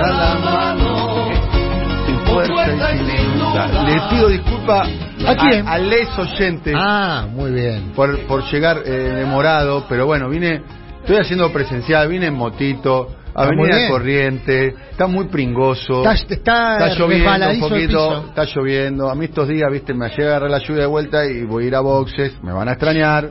da la mano, sin fuerza y sin voluntad. Le pido disculpas ¿A quién? A, les oyentes Ah, muy bien. por, por llegar eh, demorado, pero bueno, vine, estoy haciendo presencial, vine en motito, avenida. Corriente, está muy pringoso. Está, está, Está lloviendo un poquito, está lloviendo. A mí estos días, viste, me llega a agarrar la lluvia de vuelta y voy a ir a boxes. Me van a extrañar,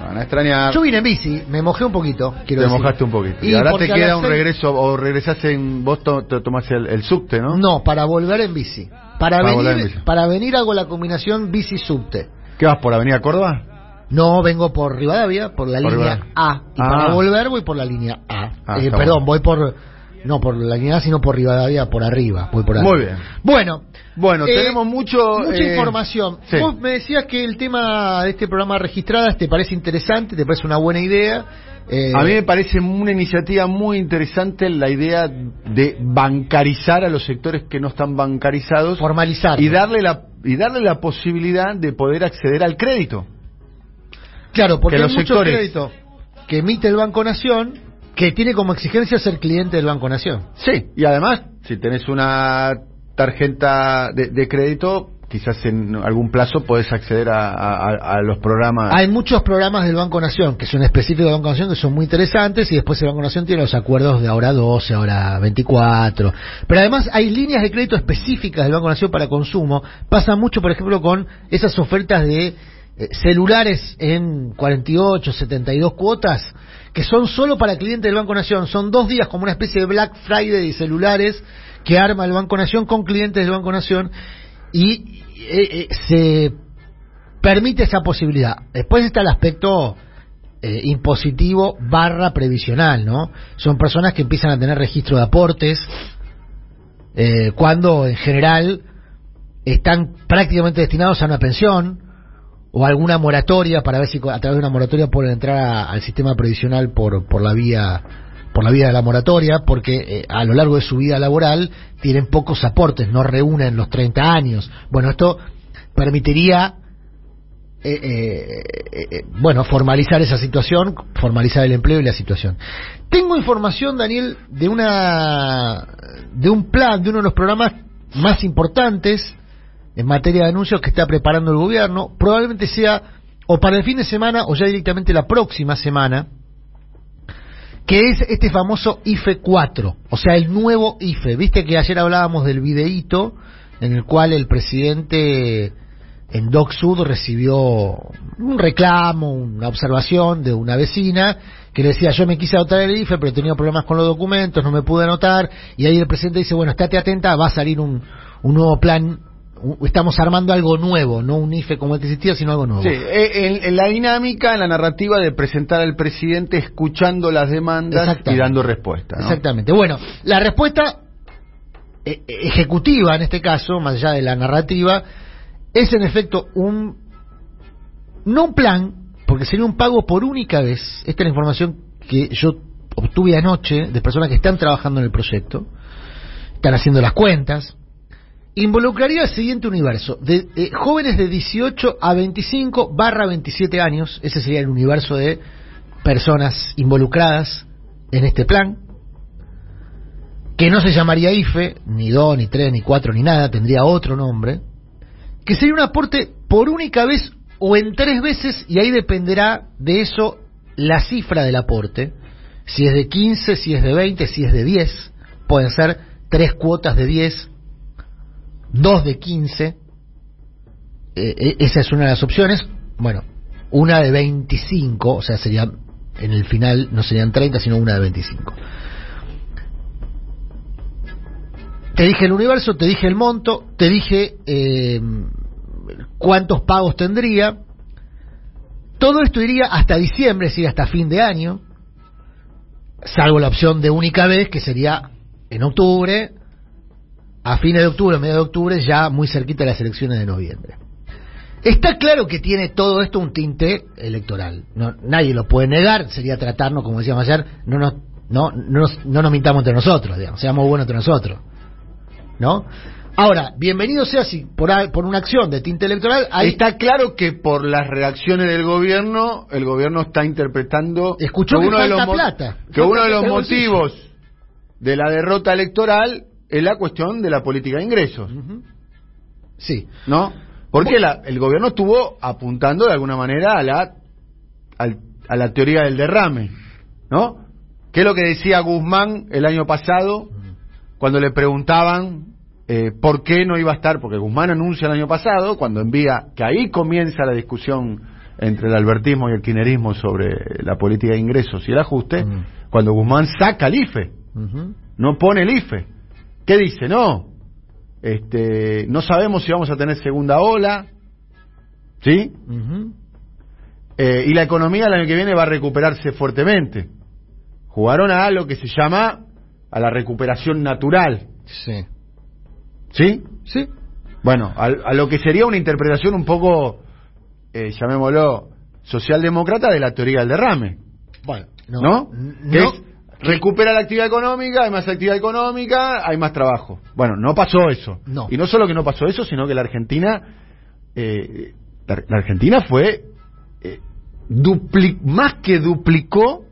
me van a extrañar. Yo vine en bici, me mojé un poquito. Quiero te decir. mojaste un poquito. Y, Y ahora te queda un seis- regreso, o regresás en. Vos to- te tomás el, el subte, ¿no? No, para volver en bici. Para, Para volver en venir, bici. para venir hago la combinación bici-subte. ¿Qué vas por Avenida Córdoba? No, vengo por Rivadavia, por la Por línea Rivadavia. A. Y Ah. para volver voy por la línea A. Ah, Eh, perdón, bueno. voy por... No por la línea A, sino por Rivadavia, por arriba. Voy por arriba. Muy bien. Bueno. Bueno, eh, tenemos mucho. Mucha eh, información. sí. Vos me decías que el tema de este programa registradas te parece interesante, te parece una buena idea. Eh, A mí me parece una iniciativa muy interesante la idea de bancarizar a los sectores que no están bancarizados formalizar. y darle la y darle la posibilidad de poder acceder al crédito. Claro, porque que hay los mucho sectores- crédito que emite el Banco Nación, que tiene como exigencia ser cliente del Banco Nación. Sí, y además, si tenés una tarjeta de, de crédito, quizás en algún plazo podés acceder a, a- a los programas. Hay muchos programas del Banco Nación que son específicos del Banco Nación que son muy interesantes y después el Banco Nación tiene los acuerdos de ahora 12, ahora 24. Pero además hay líneas de crédito específicas del Banco Nación para consumo. Pasa mucho, por ejemplo, con esas ofertas de eh, celulares en 48, 72 cuotas que son solo para clientes del Banco Nación. Son dos días como una especie de Black Friday de celulares que arma el Banco Nación con clientes del Banco Nación y eh, eh, se permite esa posibilidad. Después está el aspecto eh, impositivo barra previsional, ¿no? Son personas que empiezan a tener registro de aportes eh, cuando en general están prácticamente destinados a una pensión o alguna moratoria para ver si a través de una moratoria pueden entrar a- al sistema previsional por, por la vía por la vía de la moratoria porque eh, a lo largo de su vida laboral tienen pocos aportes, no reúnen los 30 años. Bueno, esto permitiría eh, eh, eh, eh, bueno, formalizar esa situación, formalizar el empleo y la situación. Tengo información, Daniel, de una de un plan, de uno de los programas más importantes en materia de anuncios que está preparando el gobierno, probablemente sea o para el fin de semana o ya directamente la próxima semana, que es este famoso IFE 4, o sea, el nuevo IFE. Viste que ayer hablábamos del videíto en el cual el presidente en Doc Sud recibió un reclamo, una observación de una vecina que le decía yo me quise anotar el IFE pero tenía problemas con los documentos, no me pude anotar y ahí el presidente dice bueno estate atenta, va a salir un, nuevo plan, estamos armando algo nuevo, no un IFE como el que existía sino algo nuevo. Sí, eh, en, en la dinámica, en la narrativa de presentar al presidente escuchando las demandas y dando respuesta. ¿no? Exactamente. Bueno, la respuesta eh, ejecutiva en este caso, más allá de la narrativa, es en efecto un no un plan, porque sería un pago por única vez. Esta es la información que yo obtuve anoche de personas que están trabajando en el proyecto, están haciendo las cuentas. Involucraría el siguiente universo, de eh, jóvenes de 18 a 25 barra 27 años, ese sería el universo de personas involucradas en este plan, que no se llamaría IFE, ni 2, ni 3, ni 4, ni nada, tendría otro nombre, que sería un aporte por única vez o en tres veces, y ahí dependerá de eso la cifra del aporte, si es de 15, si es de 20, si es de 10, pueden ser tres cuotas de 10, dos de 15, eh, eh, esa es una de las opciones, bueno, una de 25, o sea, sería en el final no serían 30, sino una de 25. Te dije el universo, te dije el monto, te dije eh, cuántos pagos tendría. Todo esto iría hasta diciembre, es decir, hasta fin de año, salvo la opción de única vez, que sería en octubre, a fines de octubre, medio de octubre, ya muy cerquita de las elecciones de noviembre. Está claro que tiene todo esto un tinte electoral. No, nadie lo puede negar. Sería tratarnos, como decíamos ayer, no nos, no, no, nos, no nos mintamos entre nosotros, digamos, seamos buenos entre nosotros. ¿No? Ahora, bienvenido sea si por, por una acción de tinte electoral, ahí Está claro que por las reacciones del gobierno, el gobierno está interpretando Escuchó que uno de los plata. que Falta uno de los motivos de la derrota electoral es la cuestión de la política de ingresos. Sí. ¿No? Porque la, el gobierno estuvo apuntando de alguna manera a la, al- a la teoría del derrame. ¿No? ¿Qué es lo que decía Guzmán el año pasado cuando le preguntaban eh, por qué no iba a estar? Porque Guzmán anuncia el año pasado, cuando envía, que ahí comienza la discusión entre el albertismo y el kirchnerismo sobre la política de ingresos y el ajuste, cuando Guzmán saca el IFE no pone el IFE. ¿Qué dice? No, este, no sabemos si vamos a tener segunda ola, ¿sí? Eh, y la economía el año que viene va a recuperarse fuertemente. Jugaron a lo que se llama a la recuperación natural, Sí. ¿sí? Sí. Bueno, a, a lo que sería una interpretación un poco, eh, llamémoslo, socialdemócrata de la teoría del derrame. Bueno, ¿no? no. Que no. es recupera la actividad económica, hay más actividad económica, hay más trabajo. Bueno, no pasó eso. No. Y no solo que no pasó eso, sino que la Argentina, eh, la, la Argentina fue eh, dupli- más que duplicó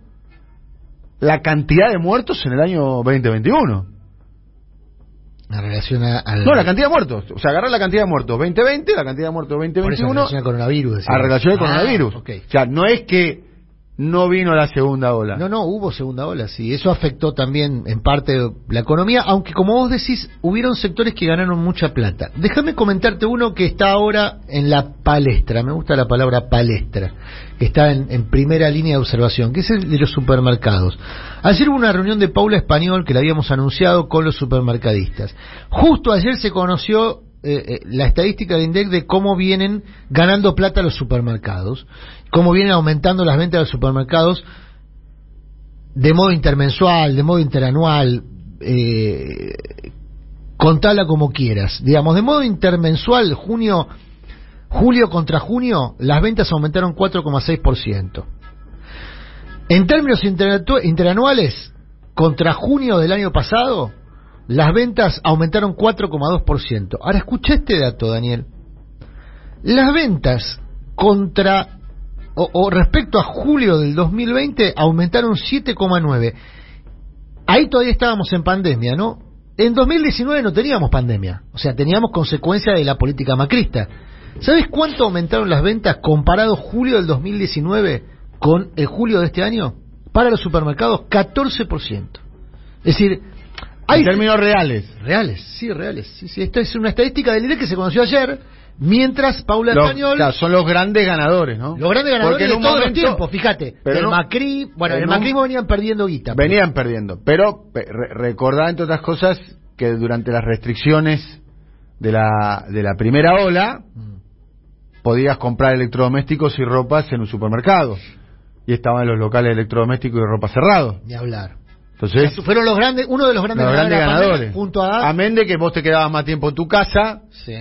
la cantidad de muertos en el año 2021. En relación a, al. No, la cantidad de muertos. O sea, agarrar la cantidad de muertos 2020, la cantidad de muertos Por eso, en 2021 relación al coronavirus. a relación al Ah, coronavirus. ok. O sea, no es que no vino la segunda ola. No, no, hubo segunda ola, sí. Eso afectó también en parte la economía, aunque como vos decís, hubieron sectores que ganaron mucha plata. Déjame comentarte uno que está ahora en la palestra, me gusta la palabra palestra, que está en, primera línea de observación, que es el de los supermercados. Ayer hubo una reunión de Paula Español que la habíamos anunciado con los supermercadistas. Justo ayer se conoció eh, eh, la estadística de INDEC de cómo vienen ganando plata los supermercados, cómo vienen aumentando las ventas de los supermercados de modo intermensual, de modo interanual, eh, contala como quieras. Digamos, de modo intermensual, junio, julio contra junio, las ventas aumentaron 4,6%. En términos interanuales, contra junio del año pasado, las ventas aumentaron 4,2%. Ahora escucha este dato, Daniel. Las ventas contra o, o respecto a julio del 2020 aumentaron 7,9. Ahí todavía estábamos en pandemia, ¿no? En 2019 no teníamos pandemia, o sea, teníamos consecuencia de la política macrista. ¿Sabes cuánto aumentaron las ventas comparado julio del 2019 con el julio de este año? Para los supermercados, 14%. Es decir, hay En términos reales. reales, sí, reales. Sí, sí. Esta es una estadística del INE que se conoció ayer, mientras Paula Los- Español claro, son los grandes ganadores, ¿no? los grandes ganadores en de todos los momento- tiempos, fíjate. pero el Macri, bueno, en el macrismo venían perdiendo guita. pues. Venían perdiendo. Pero pe- re- recordá, entre otras cosas, que durante las restricciones de la, de la primera ola, Mm. podías comprar electrodomésticos y ropas en un supermercado. Y estaban los locales de electrodomésticos y ropa cerrados. Ni hablar. Entonces, fueron los grandes, uno de los grandes los grandes ganadores, ganadores. junto a... Amén de que vos te quedabas más tiempo en tu casa, Sí.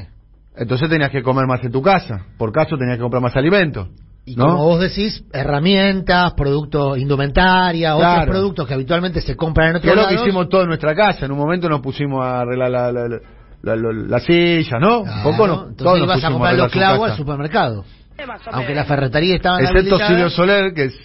Entonces tenías que comer más en tu casa. Por caso tenías que comprar más alimentos. Y ¿no? como vos decís, herramientas, productos, indumentaria, otros productos que habitualmente se compran en otros es lo que lados. hicimos todo en nuestra casa. En un momento nos pusimos a arreglar la, la, la, la- la- la silla, ¿no? Claro, un poco no. todos entonces nos ibas a comprar arreglar los clavos al supermercado. Aunque la ferretería estaba Excepto Silvio Soler, que es.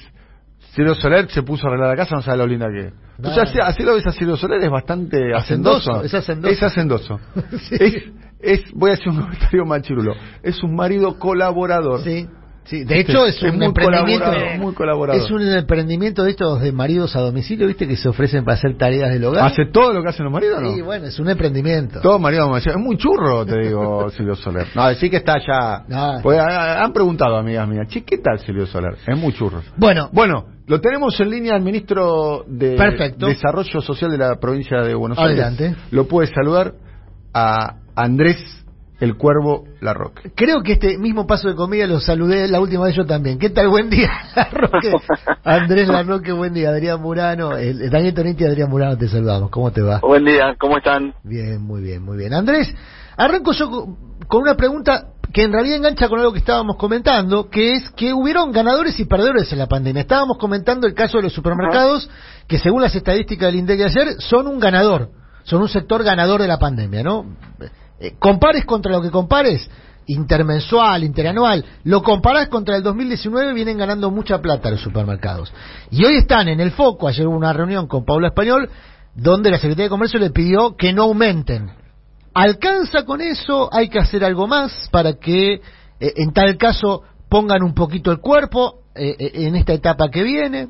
Silvio Soler se puso a arreglar la casa, no sabe lo linda que es. Sea, así, así lo ves a Silvio Soler, es bastante Hacendoso, hacendoso. es hacendoso. Es hacendoso. Sí. es, es, voy a hacer un comentario machirulo. Es un marido colaborador. Sí. Sí, de hecho es, un muy emprendimiento colaborador, muy colaborador. es un emprendimiento de estos de maridos a domicilio, ¿viste? Que se ofrecen para hacer tareas del hogar. ¿Hace todo lo que hacen los maridos no? Sí, bueno, es un emprendimiento. Todo marido me decía, es muy churro, te digo, Silvio Soler. No, decir que está ya. No. Pues, ah, han preguntado amigas mías, che, ¿qué tal Silvio Soler? Es muy churro. Bueno, Bueno, lo tenemos en línea al ministro de Perfecto. Desarrollo Social de la provincia de Buenos Adelante. Aires. Lo puede saludar a Andrés el Cuervo Larroque. creo que este mismo paso de comida lo saludé la última vez yo también. ¿Qué tal? Buen día, Larroque. Andrés Larroque, buen día. Adrián Murano, el, el Daniel Toniti y Adrián Murano te saludamos. ¿Cómo te va? Buen día, ¿cómo están? Bien, muy bien, muy bien. Andrés, arranco yo con una pregunta que en realidad engancha con algo que estábamos comentando, que es que hubieron ganadores y perdedores en la pandemia. Estábamos comentando el caso de los supermercados, que según las estadísticas del INDEC de ayer, son un ganador, son un sector ganador de la pandemia, ¿no? Eh, compares contra lo que compares, intermensual, interanual, lo comparás contra el 2019, vienen ganando mucha plata los supermercados. Y hoy están en el foco, ayer hubo una reunión con Paula Español, donde la Secretaría de Comercio le pidió que no aumenten. ¿Alcanza con eso? ¿Hay que hacer algo más para que eh, en tal caso pongan un poquito el cuerpo eh, eh, en esta etapa que viene?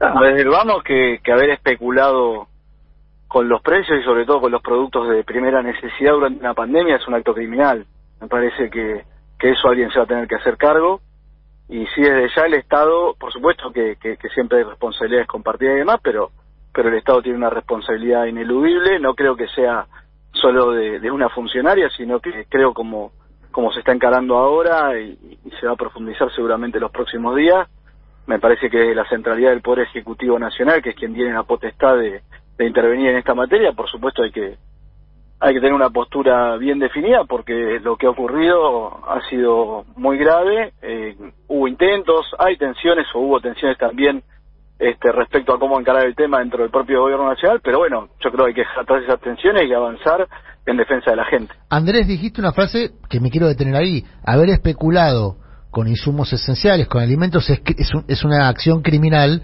desde vamos que, que haber especulado con los precios y sobre todo con los productos de primera necesidad durante una pandemia es un acto criminal. Me parece que, que eso alguien se va a tener que hacer cargo. Y si desde ya el Estado, por supuesto que, que, que siempre hay responsabilidades compartidas y demás, pero, pero el Estado tiene una responsabilidad ineludible. No creo que sea solo de, una funcionaria, sino que creo como, como se está encarando ahora y, se va a profundizar seguramente los próximos días. Me parece que la centralidad del Poder Ejecutivo Nacional, que es quien tiene la potestad de, de intervenir en esta materia, por supuesto hay que hay que tener una postura bien definida porque lo que ha ocurrido ha sido muy grave. Eh, hubo intentos, hay tensiones o hubo tensiones también este, respecto a cómo encarar el tema dentro del propio gobierno nacional, pero bueno, yo creo que hay que dejar esas tensiones y avanzar en defensa de la gente. Andrés, dijiste una frase que me quiero detener ahí. Haber especulado con insumos esenciales, con alimentos, es, es, un, es una acción criminal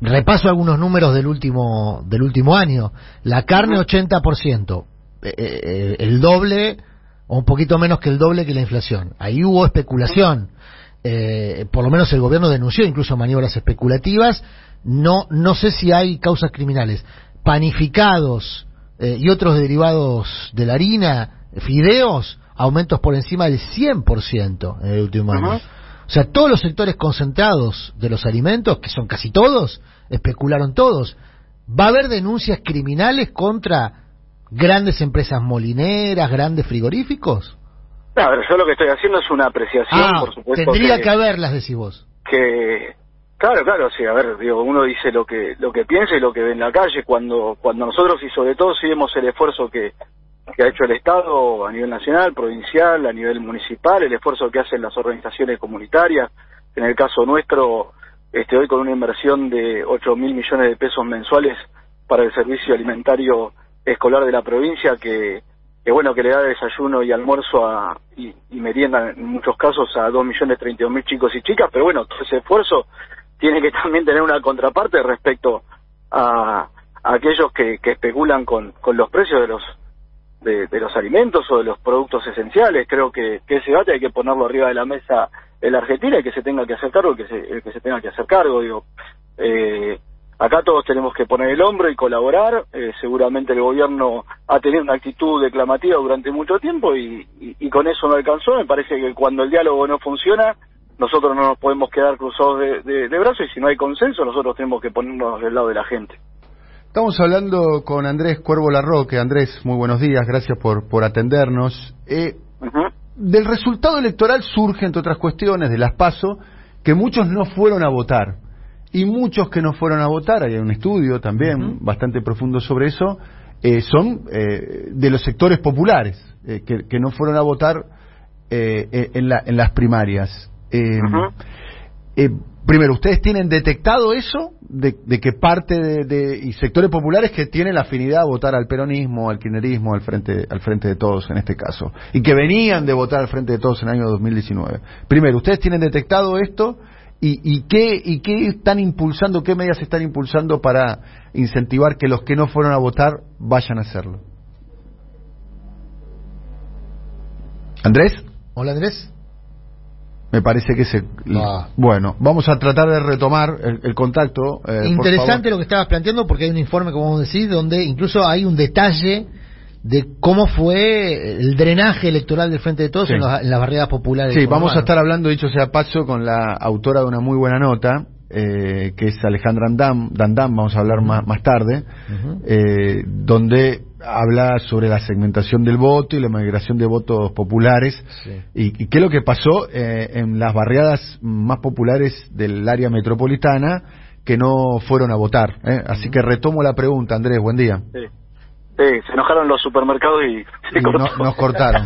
repaso algunos números del último del último año. La carne 80%, eh, eh, el doble o un poquito menos que el doble que la inflación. Ahí hubo especulación. Eh, por lo menos el gobierno denunció incluso maniobras especulativas. No no sé si hay causas criminales. Panificados eh, y otros derivados de la harina, fideos, aumentos por encima del 100% en el último año. O sea, todos los sectores concentrados de los alimentos, que son casi todos, especularon todos. ¿Va a haber denuncias criminales contra grandes empresas molineras, grandes frigoríficos? No, pero yo lo que estoy haciendo es una apreciación, Ah, por supuesto. tendría que, que haberlas, decís vos. que claro claro sí a ver digo uno dice lo que lo que piensa y lo que ve en la calle. Cuando cuando nosotros y sobre todo si vemos el esfuerzo que que ha hecho el Estado a nivel nacional, provincial, a nivel municipal, el esfuerzo que hacen las organizaciones comunitarias, en el caso nuestro, este hoy con una inversión de 8 mil millones de pesos mensuales para el servicio alimentario escolar de la provincia que, que bueno que le da desayuno y almuerzo a, y, merienda en muchos casos a 2 millones 32 mil chicos y chicas, pero bueno, todo ese esfuerzo tiene que también tener una contraparte respecto a, aquellos que, que especulan con, con los precios de los de, los alimentos o de los productos esenciales. Creo que, que, ese debate hay que ponerlo arriba de la mesa en la Argentina y que se tenga que hacer cargo, el que se, el que se tenga que hacer cargo. Digo, eh, acá todos tenemos que poner el hombro y colaborar. Eh, seguramente el gobierno ha tenido una actitud declamativa durante mucho tiempo y, y, con eso no alcanzó. Me parece que cuando el diálogo no funciona, nosotros no nos podemos quedar cruzados de, de, de brazos y si no hay consenso, nosotros tenemos que ponernos del lado de la gente. Estamos hablando con Andrés Cuervo Larroque. Andrés, muy buenos días, gracias por, por atendernos. Eh, uh -huh. Del resultado electoral surge, entre otras cuestiones, de las PASO, que muchos no fueron a votar. Y muchos que no fueron a votar, hay un estudio también uh -huh. bastante profundo sobre eso, eh, son eh, de los sectores populares, eh, que, que, no fueron a votar eh, en, la, en, las primarias. Uh -huh. primero, ¿ustedes tienen detectado eso? De, de que parte de, de, y sectores populares que tienen la afinidad a votar al peronismo, al kirchnerismo, al frente, al frente de todos en este caso, y que venían de votar al frente de todos en el año 2019. Primero, ¿ustedes tienen detectado esto? ¿Y, y, qué, ¿Y qué están impulsando, qué medidas están impulsando para incentivar que los que no fueron a votar vayan a hacerlo? ¿Andrés? Hola Andrés. Me parece que se. Ah. Bueno, vamos a tratar de retomar el, el contacto. Eh, Interesante lo que estabas planteando, porque hay un informe, como vos decís, donde incluso hay un detalle de cómo fue el drenaje electoral del Frente de Todos sí. en, los, en, las barriadas populares. Sí, vamos a estar hablando, dicho sea paso, con la autora de una muy buena nota, eh, que es Alejandra Dandam, Dandam vamos a hablar más, más tarde, uh -huh. eh, donde habla sobre la segmentación del voto y la migración de votos populares sí. y, y, qué es lo que pasó eh, en las barriadas más populares del área metropolitana que no fueron a votar. ¿eh? Así uh -huh. que retomo la pregunta, Andrés, buen día. Sí. Sí, se enojaron los supermercados y, y no, nos cortaron.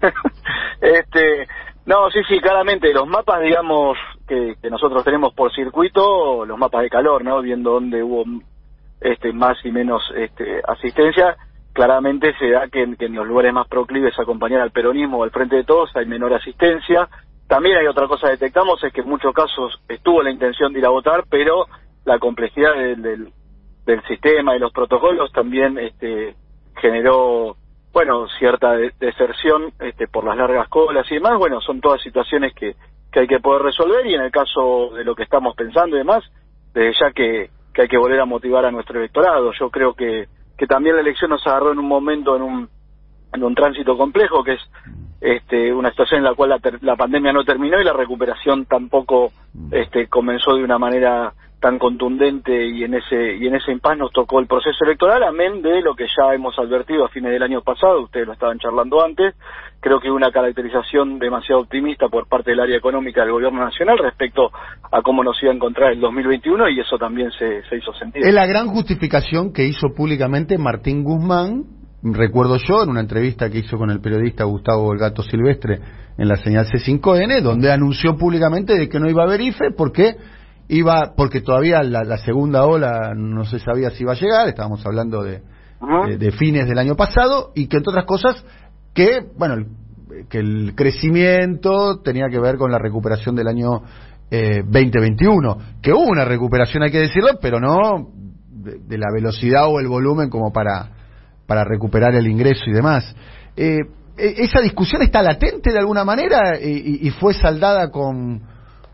este, no, sí, sí, claramente los mapas, digamos, que, nosotros tenemos por circuito, los mapas de calor, ¿no? Viendo dónde hubo este más y menos este asistencia, claramente se da que, que en los lugares más proclives a acompañar al peronismo o al frente de todos hay menor asistencia. También hay otra cosa que detectamos, es que en muchos casos estuvo la intención de ir a votar, pero la complejidad del, del del sistema y los protocolos también este, generó bueno cierta deserción este, por las largas colas y demás bueno son todas situaciones que, que hay que poder resolver y en el caso de lo que estamos pensando y demás desde ya que, que hay que volver a motivar a nuestro electorado. Yo creo que que también la elección nos agarró en un momento en un en un tránsito complejo que es este, una situación en la cual la, la pandemia no terminó y la recuperación tampoco este, comenzó de una manera tan contundente y en ese y en ese impas nos tocó el proceso electoral, amén de lo que ya hemos advertido a fines del año pasado, ustedes lo estaban charlando antes, creo que una caracterización demasiado optimista por parte del área económica del gobierno nacional respecto a cómo nos iba a encontrar el 2021 y eso también se, se hizo sentir. Es la gran justificación que hizo públicamente Martín Guzmán, recuerdo yo, en una entrevista que hizo con el periodista Gustavo El Gato Silvestre en la señal C5N, donde anunció públicamente de que no iba a haber IFE porque iba porque todavía la, segunda ola no se sabía si iba a llegar, estábamos hablando de, de, fines del año pasado, y que entre otras cosas, que, bueno, que el crecimiento tenía que ver con la recuperación del año eh, 2021, que hubo una recuperación, hay que decirlo, pero no de, la velocidad o el volumen como para, para recuperar el ingreso y demás. Eh, e, ¿Esa discusión está latente de alguna manera y fue saldada con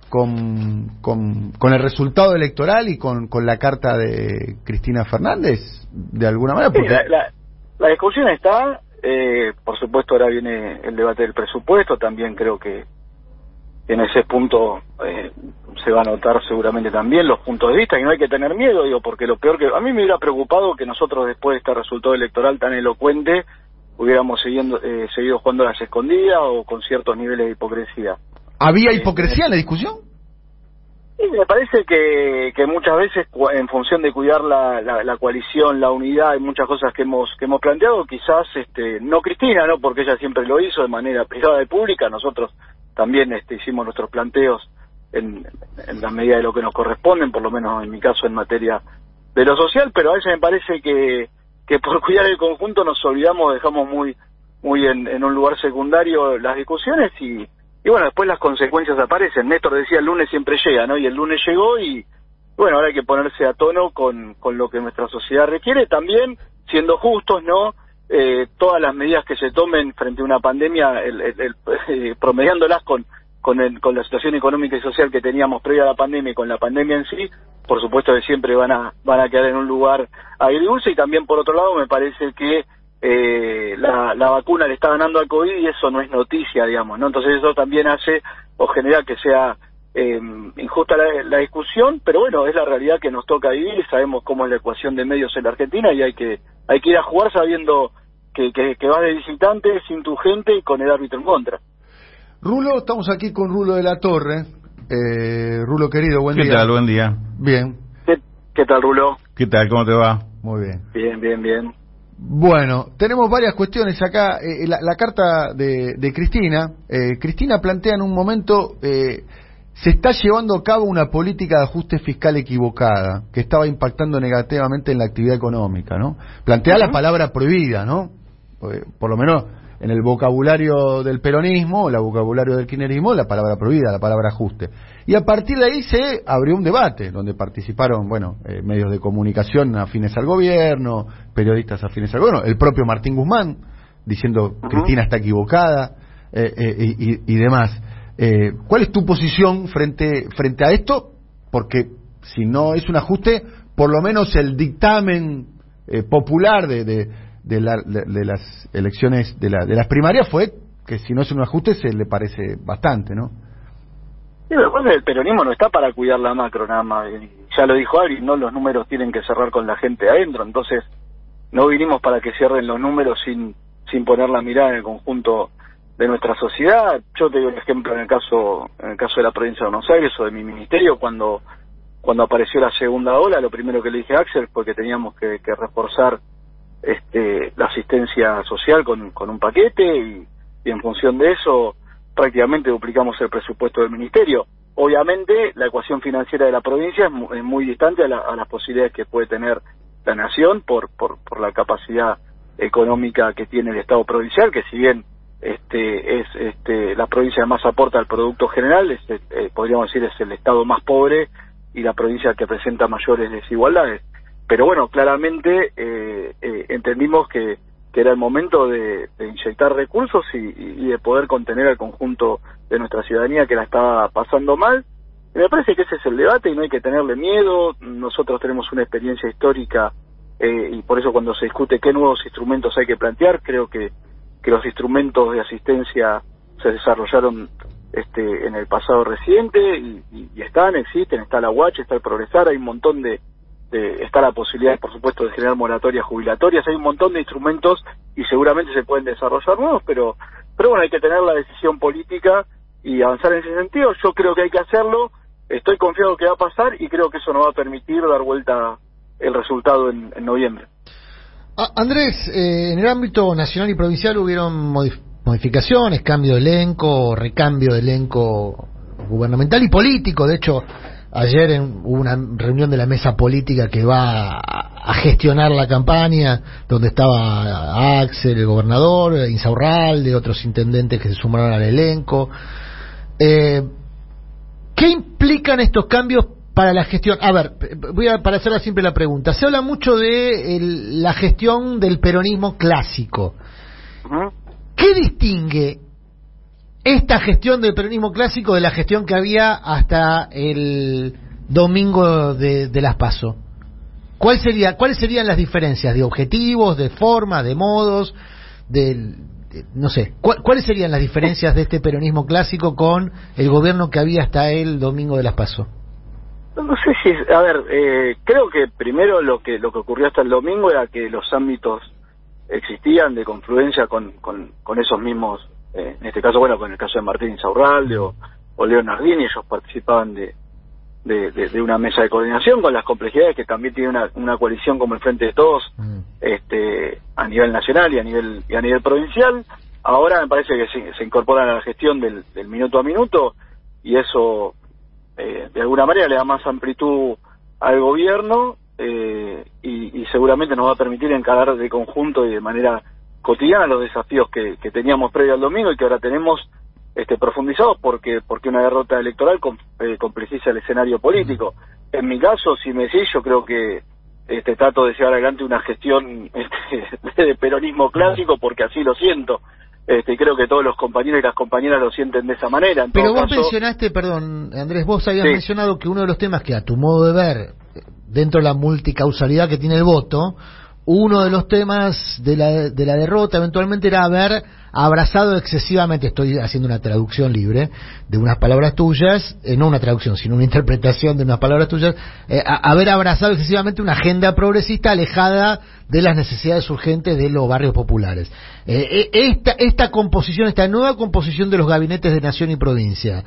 con, con, el resultado electoral y con, con la carta de Cristina Fernández, de alguna manera. Porque... la, la, discusión está, eh, por supuesto ahora viene el debate del presupuesto, también creo que en ese punto eh, se va a notar seguramente también los puntos de vista y no hay que tener miedo, digo, porque lo peor que a mí me hubiera preocupado que nosotros después de este resultado electoral tan elocuente hubiéramos seguido, eh, seguido jugando a las escondidas o con ciertos niveles de hipocresía. ¿Había hipocresía en la discusión? Sí, me parece que, que muchas veces en función de cuidar la, la, coalición, la unidad y muchas cosas que hemos que hemos planteado, quizás este no Cristina, no porque ella siempre lo hizo de manera privada y pública, nosotros también este hicimos nuestros planteos en, en la medida de lo que nos corresponden, por lo menos en mi caso en materia de lo social, pero a veces me parece que que por cuidar el conjunto nos olvidamos, dejamos muy muy en, un lugar secundario las discusiones y y bueno, después las consecuencias aparecen. Néstor decía el lunes siempre llega, ¿no? Y el lunes llegó y bueno, ahora hay que ponerse a tono con, con lo que nuestra sociedad requiere, también siendo justos, ¿no? Eh, todas las medidas que se tomen frente a una pandemia, el, eh, promediándolas con, con, el, con la situación económica y social que teníamos previa a la pandemia y con la pandemia en sí, por supuesto que siempre van a, van a quedar en un lugar agridulce y también por otro lado me parece que eh, la, la, vacuna le está ganando al COVID y eso no es noticia, digamos, ¿no? Entonces eso también hace o genera que sea eh, injusta la, discusión, pero bueno, es la realidad que nos toca vivir, sabemos cómo es la ecuación de medios en la Argentina y hay que, hay que ir a jugar sabiendo que, que, que vas de visitante sin tu gente y con el árbitro en contra. Rulo, estamos aquí con Rulo de la Torre. Eh, Rulo querido, buen día. ¿Qué tal? Buen día. Bien. ¿Qué, ¿Qué tal, Rulo? ¿Qué tal? ¿Cómo te va? Muy bien. Bien, bien, bien. Bueno, tenemos varias cuestiones acá. Eh, la, carta de, Cristina. Eh, Cristina plantea en un momento, eh, se está llevando a cabo una política de ajuste fiscal equivocada, que estaba impactando negativamente en la actividad económica, ¿no? Plantea la palabra prohibida, ¿no? por lo menos en el vocabulario del peronismo, el vocabulario del kirchnerismo, la palabra prohibida, la palabra ajuste. Y a partir de ahí se abrió un debate, donde participaron, bueno, eh, medios de comunicación afines al gobierno, periodistas afines al gobierno, el propio Martín Guzmán, diciendo Cristina está equivocada, eh, eh, y, y, demás. ¿Cuál es tu posición frente, frente a esto? Porque si no es un ajuste, por lo menos el dictamen popular de, de la, de, las elecciones, de, la, de las primarias fue que si no es un ajuste se le parece bastante, ¿no? Sí, pero el peronismo no está para cuidar la macro nada más. Ya lo dijo Ari, no los números tienen que cerrar con la gente adentro, entonces no vinimos para que cierren los números sin, sin poner la mirada en el conjunto de nuestra sociedad. Yo te doy un ejemplo en el caso en el caso de la provincia de Buenos Aires o de mi ministerio cuando cuando apareció la segunda ola, lo primero que le dije a Axel fue que teníamos que, reforzar este, la asistencia social con, un paquete y, en función de eso prácticamente duplicamos el presupuesto del ministerio. Obviamente la ecuación financiera de la provincia es muy, distante a, las posibilidades que puede tener la nación por, por, por la capacidad económica que tiene el Estado provincial, que si bien este es este la provincia que más aporta al producto general, este, eh, podríamos decir es el estado más pobre y la provincia que presenta mayores desigualdades. pero bueno, claramente eh, eh, entendimos que, era el momento de, inyectar recursos y, y, de poder contener al conjunto de nuestra ciudadanía que la estaba pasando mal. Y me parece que ese es el debate y no hay que tenerle miedo. Nosotros tenemos una experiencia histórica eh, y por eso cuando se discute qué nuevos instrumentos hay que plantear, creo que, que los instrumentos de asistencia se desarrollaron este, en el pasado reciente y, están, existen, está la UACH, está el Progresar, hay un montón de, de, está la posibilidad, por supuesto, de generar moratorias jubilatorias, hay un montón de instrumentos y seguramente se pueden desarrollar nuevos, pero, pero bueno, hay que tener la decisión política y avanzar en ese sentido. Yo creo que hay que hacerlo, estoy confiado que va a pasar y creo que eso nos va a permitir dar vuelta el resultado en noviembre. Andrés, eh, en el ámbito nacional y provincial hubieron modificaciones, cambio de elenco, recambio de elenco gubernamental y político. De hecho, ayer en, hubo una reunión de la mesa política que va a, gestionar la campaña, donde estaba Axel, el gobernador, Insaurralde, otros intendentes que se sumaron al elenco. Eh, ¿Qué implican estos cambios para la gestión. A ver, voy a para hacerla siempre la pregunta. Se habla mucho de la gestión del peronismo clásico. ¿Qué distingue esta gestión del peronismo clásico de la gestión que había hasta el domingo de, las PASO? ¿Cuál sería, ¿Cuáles serían las diferencias de objetivos, de forma, de modos, de, no sé, ¿cuáles serían las diferencias de este peronismo clásico con el gobierno que había hasta el domingo de las PASO? No sé si, a ver, eh, creo que primero lo que lo que ocurrió hasta el domingo era que los ámbitos existían de confluencia con, con, con esos mismos, eh, en este caso, bueno, con el caso de Martín Insaurralde o, o Leonardini, ellos participaban de, de, de, una mesa de coordinación con las complejidades que también tiene una, una coalición como el Frente de Todos mm. este, a nivel nacional y a nivel y a nivel provincial. Ahora me parece que se, se incorporan a la gestión del, del minuto a minuto y eso eh, de alguna manera le da más amplitud al gobierno eh, y, seguramente nos va a permitir encarar de conjunto y de manera cotidiana los desafíos que, teníamos previo al domingo y que ahora tenemos este, profundizados porque porque una derrota electoral eh, complejiza el escenario político. En mi caso, si me decís, yo creo que este, trato de llevar adelante una gestión este, de peronismo clásico porque así lo siento. Este, creo que todos los compañeros y las compañeras lo sienten de esa manera. Pero vos mencionaste, perdón, Andrés, vos habías mencionado que uno de los temas que a tu modo de ver, dentro de la multicausalidad que tiene el voto, uno de los temas de la, de la derrota eventualmente era haber abrazado excesivamente, estoy haciendo una traducción libre de unas palabras tuyas, eh, no una traducción, sino una interpretación de unas palabras tuyas, eh, haber abrazado excesivamente una agenda progresista alejada de las necesidades urgentes de los barrios populares. Eh, esta, esta composición, esta nueva composición de los gabinetes de nación y provincia,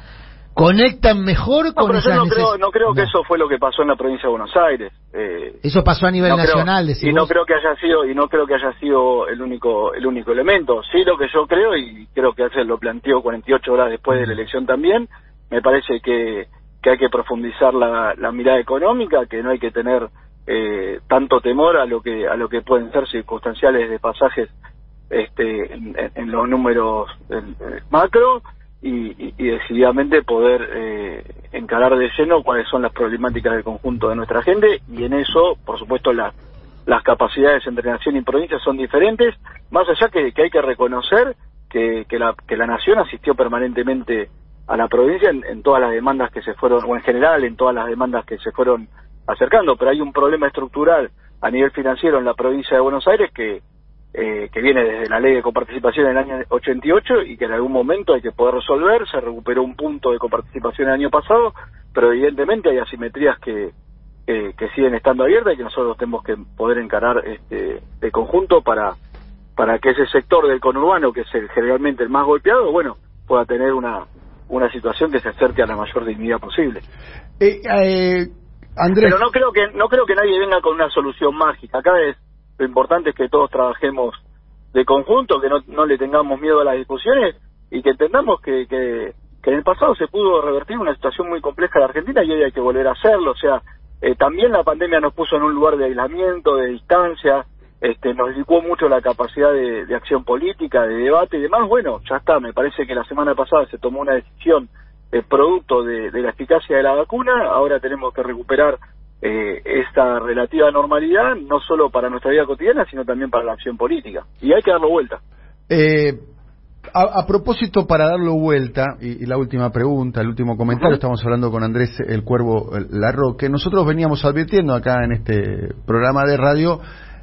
conectan mejor con no, no creo, no creo que eso fue lo que pasó en la provincia de Buenos Aires. Eh, eso pasó a nivel nacional, y no creo que haya sido y no creo que haya sido el único el único elemento. Sí, lo que yo creo y creo que hace lo planteó 48 horas después de la elección también. Me parece que que hay que profundizar la, la mirada económica, que no hay que tener eh, tanto temor a lo que a lo que pueden ser circunstanciales de pasajes este en, en los números macro y, y, decididamente poder eh, encarar de lleno cuáles son las problemáticas del conjunto de nuestra gente y en eso, por supuesto, las las capacidades entre nación y provincia son diferentes, más allá que, que hay que reconocer que, que, la, que la nación asistió permanentemente a la provincia en, todas las demandas que se fueron, o en general en todas las demandas que se fueron acercando, pero hay un problema estructural a nivel financiero en la provincia de Buenos Aires que, eh, que viene desde la ley de coparticipación en el año 88 y que en algún momento hay que poder resolver. Se recuperó un punto de coparticipación el año pasado, pero evidentemente hay asimetrías que, que siguen estando abiertas y que nosotros tenemos que poder encarar este, de conjunto para, para que ese sector del conurbano, que es el, generalmente el más golpeado, bueno, pueda tener una, una situación que se acerque a la mayor dignidad posible. Eh, eh, Andrés. Pero no creo que no creo que nadie venga con una solución mágica. Acá es lo importante es que todos trabajemos de conjunto, que no, no le tengamos miedo a las discusiones y que entendamos que, en el pasado se pudo revertir una situación muy compleja de Argentina y hoy hay que volver a hacerlo. O sea, eh, también la pandemia nos puso en un lugar de aislamiento, de distancia, este, nos licuó mucho la capacidad de, acción política, de debate y demás. Bueno, ya está, me parece que la semana pasada se tomó una decisión eh, producto de, la eficacia de la vacuna, ahora tenemos que recuperar eh, esta relativa normalidad, no solo para nuestra vida cotidiana, sino también para la acción política. Y hay que darlo vuelta. Eh, a, propósito, para darlo vuelta, y, la última pregunta, el último comentario, estamos hablando con Andrés el Cuervo Larroque. Nosotros veníamos advirtiendo acá en este programa de radio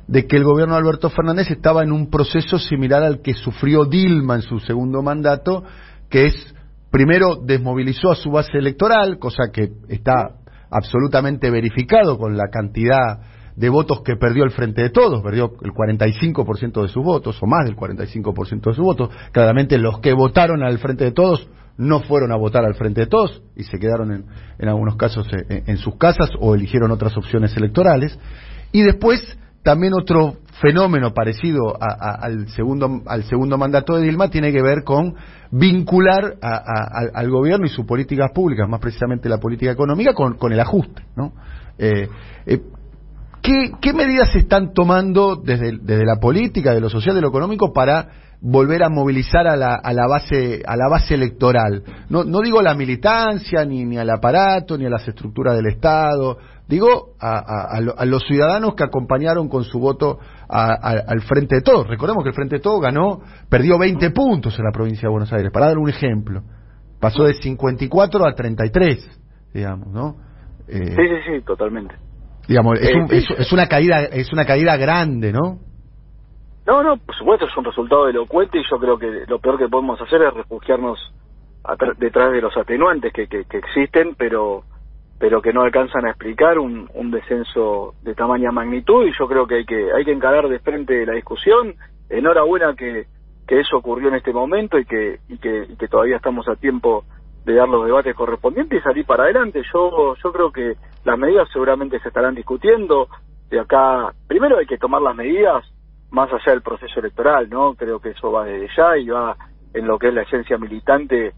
de que el gobierno de Alberto Fernández estaba en un proceso similar al que sufrió Dilma en su segundo mandato, que es, primero, desmovilizó a su base electoral, cosa que está absolutamente verificado con la cantidad de votos que perdió el Frente de Todos, perdió el 45% de sus votos, o más del 45% de sus votos. Claramente los que votaron al Frente de Todos no fueron a votar al Frente de Todos y se quedaron en, en algunos casos en, en, sus casas o eligieron otras opciones electorales. Y después también otro fenómeno parecido al, segundo, al segundo mandato de Dilma tiene que ver con vincular al gobierno y sus políticas públicas, más precisamente la política económica, con, el ajuste. ¿no? Eh, eh, ¿qué, medidas se están tomando desde, desde la política, de lo social, de lo económico, para volver a movilizar a la, a la base a la base electoral no, no digo la militancia ni, ni al aparato ni a las estructuras del estado Digo, a, los ciudadanos que acompañaron con su voto al Frente de Todos. Recordemos que el Frente de Todos ganó, perdió 20 puntos en la provincia de Buenos Aires, para dar un ejemplo. Pasó de 54 a 33, digamos, ¿no? Eh, sí, sí, sí, totalmente. Digamos, es, eh, es, una caída es una caída grande, ¿no? No, no, por supuesto es un resultado elocuente y yo creo que lo peor que podemos hacer es refugiarnos detrás de los atenuantes que, que existen, pero pero que no alcanzan a explicar un, descenso de tamaña magnitud y yo creo que hay que hay que encarar de frente la discusión. Enhorabuena que, que eso ocurrió en este momento y que y que, y que todavía estamos a tiempo de dar los debates correspondientes y salir para adelante. Yo yo creo que las medidas seguramente se estarán discutiendo. De acá primero hay que tomar las medidas más allá del proceso electoral no creo que eso va desde ya y va en lo que es la esencia militante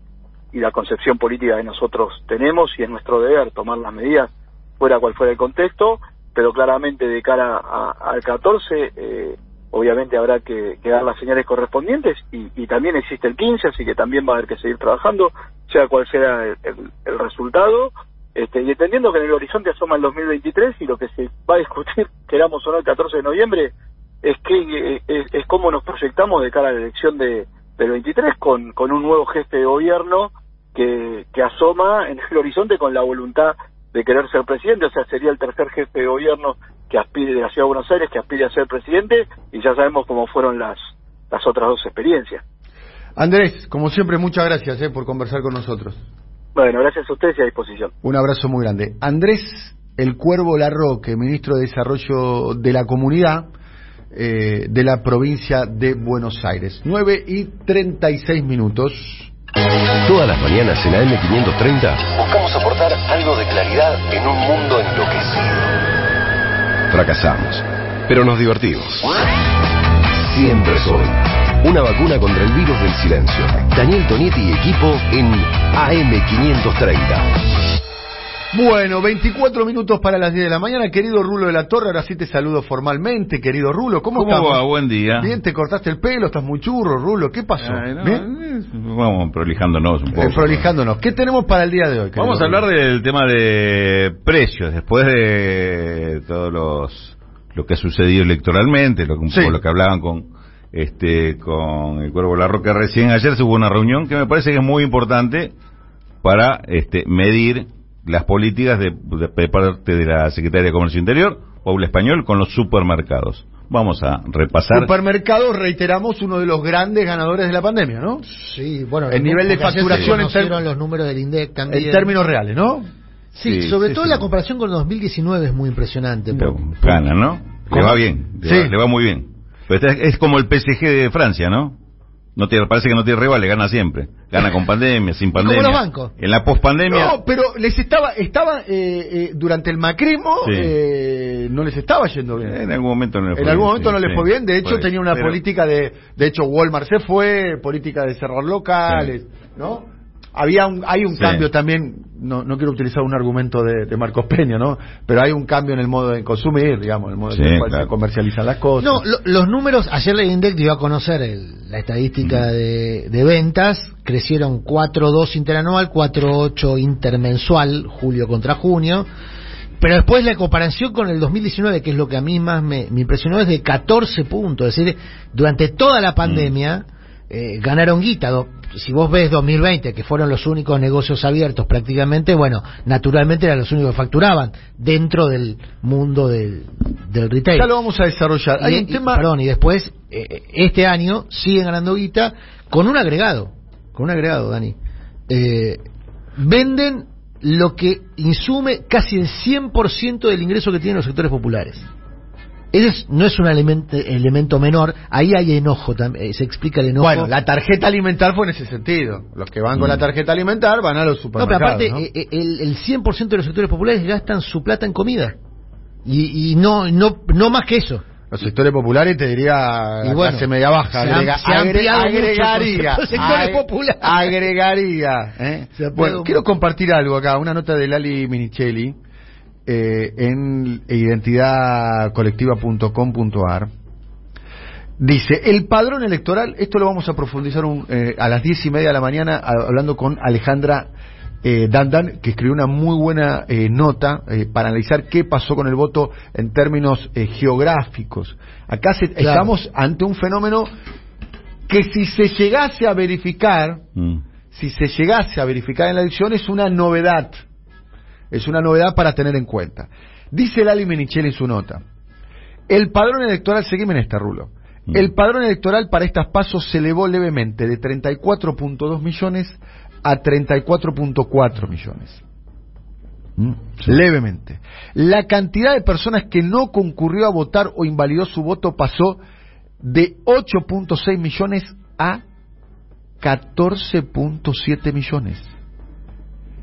y la concepción política que nosotros tenemos y es nuestro deber tomar las medidas fuera cual fuera el contexto, pero claramente de cara al 14 eh, obviamente habrá que, dar las señales correspondientes y, también existe el 15, así que también va a haber que seguir trabajando, sea cual sea el, resultado, este, y entendiendo que en el horizonte asoma el 2023 y lo que se va a discutir, queramos o no, el 14 de noviembre, es que eh, es, es cómo nos proyectamos de cara a la elección de, del 23 con, con un nuevo jefe de gobierno que, que asoma en el horizonte con la voluntad de querer ser presidente, o sea, sería el tercer jefe de gobierno que aspire de la Ciudad de Buenos Aires, que aspire a ser presidente, y ya sabemos cómo fueron las, las otras dos experiencias. Andrés, como siempre, muchas gracias eh, por conversar con nosotros. Bueno, gracias a ustedes y a disposición. Un abrazo muy grande. Andrés El Cuervo Larroque, ministro de Desarrollo de la Comunidad, eh, de la provincia de Buenos Aires. 9 y 36 minutos. Todas las mañanas en AM530 buscamos aportar algo de claridad en un mundo enloquecido. Fracasamos, pero nos divertimos. Siempre soy. Una vacuna contra el virus del silencio. Daniel Tonietti y equipo en AM530. Bueno, 24 minutos para las 10 de la mañana. Querido Rulo de la Torre, ahora sí te saludo formalmente. Querido Rulo, ¿cómo, ¿Cómo va? Buen día. Bien, te cortaste el pelo, estás muy churro, Rulo. ¿Qué pasó? vamos prolijándonos un poco. Eh, prolijándonos. ¿Qué tenemos para el día de hoy? Vamos a hablar del tema de precios, después de todos los lo que ha sucedido electoralmente, lo, un poco lo que hablaban con este con el Cuervo La Roca recién ayer se hubo una reunión que me parece que es muy importante para este medir las políticas de, parte de la Secretaría de Comercio Interior, Paula Español, con los supermercados. Vamos a repasar. Supermercados, reiteramos, uno de los grandes ganadores de la pandemia, ¿no? Sí, bueno. El nivel de facturación en los números del INDEC también. En términos reales, ¿no? Sí, sobre todo la comparación con 2019 es muy impresionante. Pero, gana, ¿no? Le va bien, le, va, muy bien. es como el PSG de Francia, ¿no? No tiene, parece que no tiene rival, le gana siempre. Gana con pandemia, sin pandemia. Como los bancos. En la pospandemia. No, pero les estaba, estaba eh, eh, durante el macrismo, eh, no les estaba yendo bien. En algún momento no les fue En algún momento no les fue bien. De hecho, tenía una política de, de hecho, Walmart se fue, política de cerrar locales, ¿no? Había un, hay un cambio también, no, no quiero utilizar un argumento de, Marcos Peña, ¿no? Pero hay un cambio en el modo de consumir, digamos, el modo en el cual se comercializan las cosas. No, los números, ayer la Index dio a conocer la estadística de, de, ventas, crecieron 4.2 interanual, 4.8 intermensual, julio contra junio, pero después la comparación con el 2019, que es lo que a mí más me, impresionó, es de 14 puntos. Es decir, durante toda la pandemia eh, ganaron guita. Si vos ves 2020, que fueron los únicos negocios abiertos prácticamente, bueno, naturalmente eran los únicos que facturaban dentro del mundo del, del retail. Ya lo vamos a desarrollar. Hay un tema... Perdón, y después, eh, este año siguen ganando guita con un agregado. Con un agregado, Dani. Eh, venden lo que insume casi el 100% del ingreso que tienen los sectores populares. Eso no es un elemento, elemento menor, ahí hay enojo, también, eh, se explica el enojo. Bueno, la tarjeta alimentar fue en ese sentido. Los que van con la mm. tarjeta alimentar van a los supermercados. No, pero aparte, eh, el, el 100% de los sectores populares gastan su plata en comida. Y, y no, no, no más que eso. Los sectores populares te diría y clase media baja. agregaría. Agregaría. ¿eh? Bueno, quiero compartir algo acá, una nota de Lali Minichelli eh, en identidadcolectiva.com.ar. Dice, el padrón electoral, esto lo vamos a profundizar eh, a las diez y media de la mañana hablando con Alejandra eh, Dandan, que escribió una muy buena eh, nota eh, para analizar qué pasó con el voto en términos geográficos. Acá estamos ante un fenómeno que si se llegase a verificar, mm. si se llegase a verificar en la elección es una novedad, es una novedad para tener en cuenta. Dice Lali Menichel en su nota, el padrón electoral, seguime en este rulo, mm. el padrón electoral para estas pasos se elevó levemente de 34.2 millones a 34.4 millones. ¿Mm? Levemente. La cantidad de personas que no concurrió a votar o invalidó su voto pasó de 8.6 millones a 14.7 millones.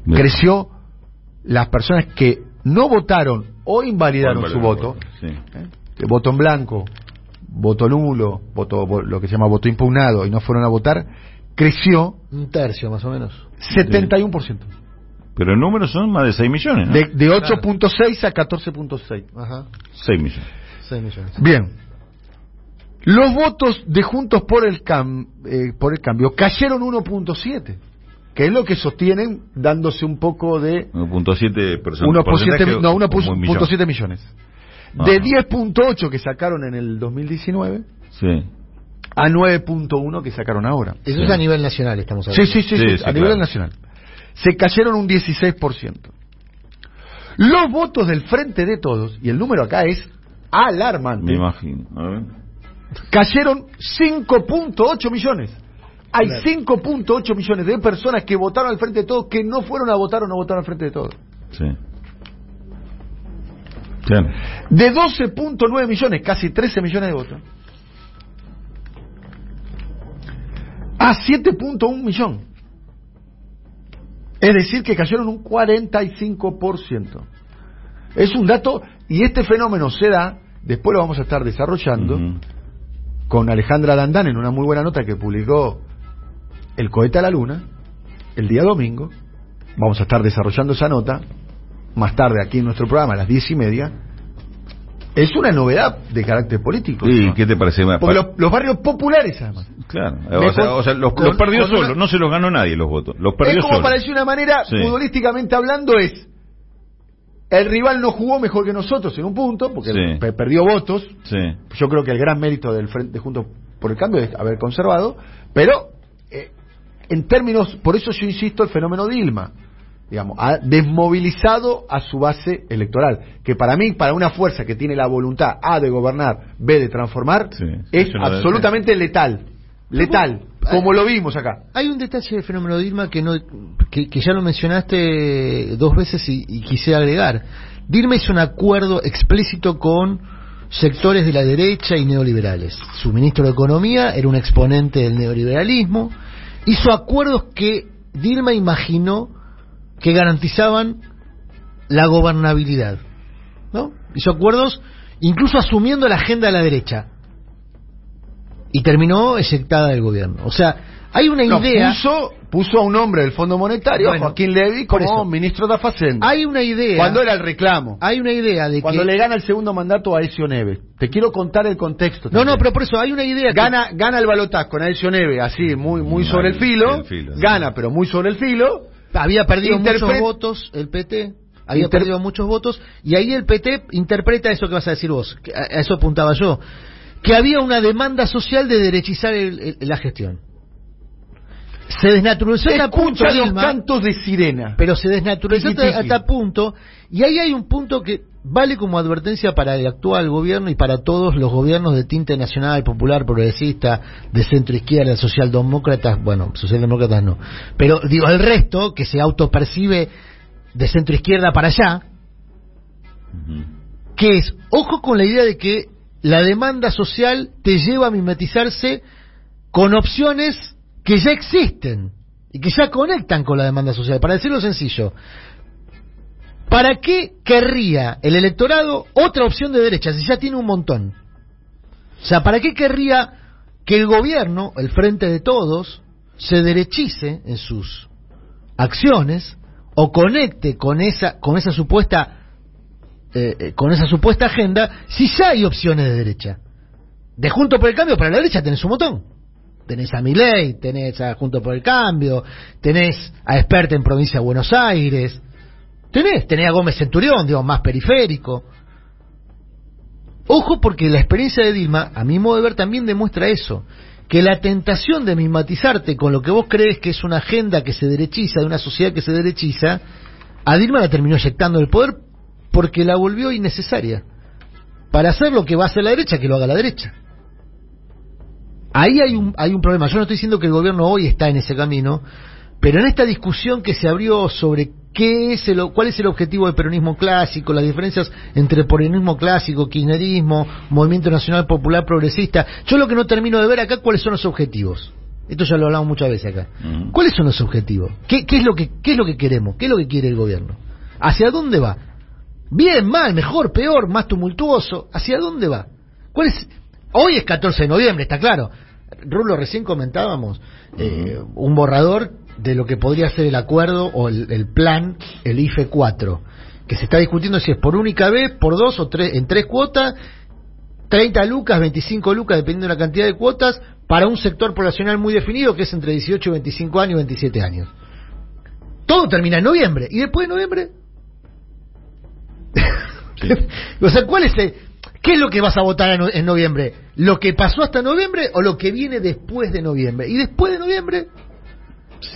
Creció las personas que no votaron o invalidaron su voto, ¿eh? voto en blanco, voto nulo, voto lo que se llama voto impugnado y no fueron a votar, creció. Un tercio más o menos. 71%. Pero el número son más de 6 millones. De, de 8.6 a 14.6. Ajá. 6 millones. 6 millones. Bien. Los votos de Juntos por el, cam, eh, por el Cambio cayeron 1.7, que es lo que sostienen dándose un poco de... 1.7 personas. 1.7 no, 1.7 millones. De 10.8 que sacaron en el 2019, sí a 9.1 que sacaron ahora. Eso es a nivel nacional, estamos hablando. Sí, sí, sí, a nivel nacional. Se cayeron un 16%. Los votos del Frente de Todos, y el número acá es alarmante. Me imagino. Cayeron 5.8 millones. Hay 5.8 millones de personas que votaron al Frente de Todos que no fueron a votar o no votaron al Frente de Todos. Sí. De 12.9 millones, casi 13 millones de votos, a 7.1 millón. Es decir, que cayeron un 45%. Es un dato, y este fenómeno se da, después lo vamos a estar desarrollando, con Alejandra Dandán en una muy buena nota que publicó El cohete a la luna, el día domingo. Vamos a estar desarrollando esa nota más tarde aquí en nuestro programa a las diez y media es una novedad de carácter político. ¿Y qué te parece? Porque los, barrios populares, además. Claro, o sea, los, perdió solo, no se los ganó nadie los votos. Los perdió es como para decir una manera, futbolísticamente hablando, es. El rival no jugó mejor que nosotros en un punto, porque perdió votos. Sí. Yo creo que el gran mérito del Frente Juntos por el Cambio es haber conservado, pero en términos, por eso yo insisto, el fenómeno Dilma digamos, ha desmovilizado a su base electoral, que para mí, para una fuerza que tiene la voluntad A de gobernar, B de transformar, es absolutamente letal, letal, como lo vimos acá. Hay un detalle del fenómeno Dilma que, no, que, ya lo mencionaste dos veces y, y quise agregar. Dilma hizo un acuerdo explícito con sectores de la derecha y neoliberales. Su ministro de Economía era un exponente del neoliberalismo. Hizo acuerdos que Dilma imaginó que garantizaban la gobernabilidad. ¿no? Hizo acuerdos incluso asumiendo la agenda de la derecha. Y terminó eyectada del gobierno. O sea, hay una idea. Puso, puso a un hombre del Fondo Monetario, Joaquín Levy, como ministro de Facenda. Hay una idea. Cuando era el reclamo. Hay una idea de Cuando le gana el segundo mandato a Ezio Neves. Te quiero contar el contexto. No, no, pero por eso hay una idea. Gana, gana el balotaje con Ezio Neves, así, muy, muy sobre el filo. gana, pero muy sobre el filo había perdido muchos votos el PT. había perdido muchos votos, y ahí el PT interpreta eso que vas a decir vos, que a eso apuntaba yo, que había una demanda social de derechizar la gestión. Se desnaturalizó hasta punto los cantos de sirena. Pero se desnaturalizó hasta, punto, y ahí hay un punto que vale como advertencia para el actual gobierno y para todos los gobiernos de tinte nacional, popular, progresista, de centro izquierda, socialdemócratas, bueno, socialdemócratas no, pero digo, el resto que se autopercibe de centro izquierda para allá, que es, ojo con la idea de que la demanda social te lleva a mimetizarse con opciones que ya existen y que ya conectan con la demanda social. Para decirlo sencillo, ¿Para qué querría el electorado otra opción de derecha si ya tiene un montón? O sea, ¿para qué querría que el gobierno, el frente de todos, se derechice en sus acciones o conecte con esa con esa supuesta eh, eh, con esa supuesta agenda si ya hay opciones de derecha? De Junto por el Cambio para la derecha tenés un montón. Tenés a Milei, tenés a Junto por el Cambio, tenés a Experta en Provincia de Buenos Aires, Tenés, tenés a Gómez Centurión, digo, más periférico. Ojo porque la experiencia de Dilma, a mi modo de ver, también demuestra eso. Que la tentación de mimatizarte con lo que vos crees que es una agenda que se derechiza, de una sociedad que se derechiza, a Dilma la terminó eyectando del poder porque la volvió innecesaria. Para hacer lo que va a hacer la derecha, que lo haga la derecha. Ahí hay un, hay un problema. Yo no estoy diciendo que el gobierno hoy está en ese camino, pero en esta discusión que se abrió sobre ¿Qué es el, ¿Cuál es el objetivo del peronismo clásico? Las diferencias entre peronismo clásico, kirchnerismo, movimiento nacional popular progresista. Yo lo que no termino de ver acá, ¿cuáles son los objetivos? Esto ya lo hablamos muchas veces acá. ¿Cuáles son los objetivos? ¿Qué, es lo que, ¿Qué es lo que queremos? ¿Qué es lo que quiere el gobierno? ¿Hacia dónde va? Bien, mal, mejor, peor, más tumultuoso. ¿Hacia dónde va? ¿Cuál es? Hoy es 14 de noviembre, está claro. Rulo, recién comentábamos eh, un borrador de lo que podría ser el acuerdo o el, plan, el IFE 4, que se está discutiendo si es por única vez, por dos o tres, en tres cuotas, 30 lucas, 25 lucas, dependiendo de la cantidad de cuotas, para un sector poblacional muy definido que es entre 18 y 25 años y 27 años. Todo termina en noviembre. ¿Y después de noviembre? o sea, ¿cuál es ¿Qué es lo que vas a votar en noviembre? ¿Lo que pasó hasta noviembre o lo que viene después de noviembre? Y después de noviembre,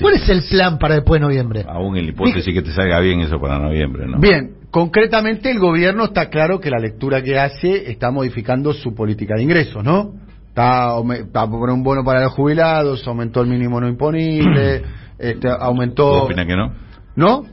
¿Cuál es el plan para después de noviembre? Aún en la hipótesis que te salga bien eso para noviembre, ¿no? Bien, concretamente el gobierno está claro que la lectura que hace está modificando su política de ingresos, ¿no? Está, está por un bono para los jubilados, aumentó el mínimo no imponible, este, aumentó... opina que no? ¿No?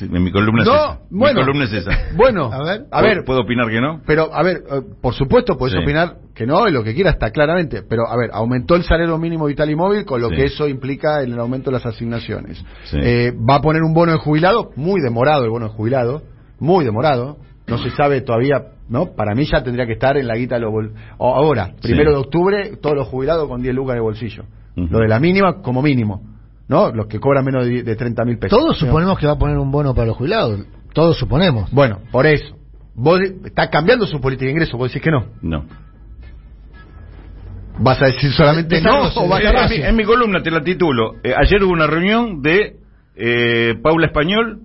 En mi columna no, es esa. Bueno, mi columna es esa. Bueno, a ver, a ver. ¿Puedo opinar que no? Pero, a ver, eh, por supuesto puedes opinar que no, y lo que quieras está claramente. Pero, a ver, aumentó el salario mínimo vital y móvil, con lo que eso implica en el aumento de las asignaciones. Eh, va a poner un bono de jubilado, muy demorado el bono de jubilado, muy demorado. No se sabe todavía, ¿no? Para mí ya tendría que estar en la guita de los Ahora, primero de octubre, todos los jubilados con 10 lucas de bolsillo. Lo de la mínima como mínimo. ¿No? Los que cobran menos de, de 30 mil pesos. Todos suponemos que va a poner un bono para los jubilados. Todos suponemos. Bueno, por eso. ¿Vos está cambiando su política de ingreso? ¿Vos decís que no? No. ¿Vas a decir solamente no o vas a en, mi, columna te la titulo. Eh, ayer hubo una reunión de eh, Paula Español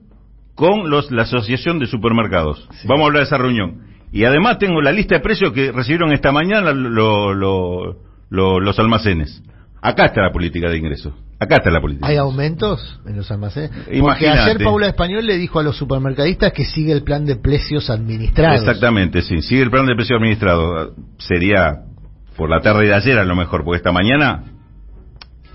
con los, la Asociación de Supermercados. Vamos a hablar de esa reunión. Y además tengo la lista de precios que recibieron esta mañana los almacenes. Acá está la política de ingresos. Acá está la política. ¿Hay aumentos en los almacenes? Porque ayer Paula Español le dijo a los supermercadistas que sigue el plan de precios administrados. Exactamente, sí, sigue el plan de precios administrados. Sería por la tarde de ayer a lo mejor, porque esta mañana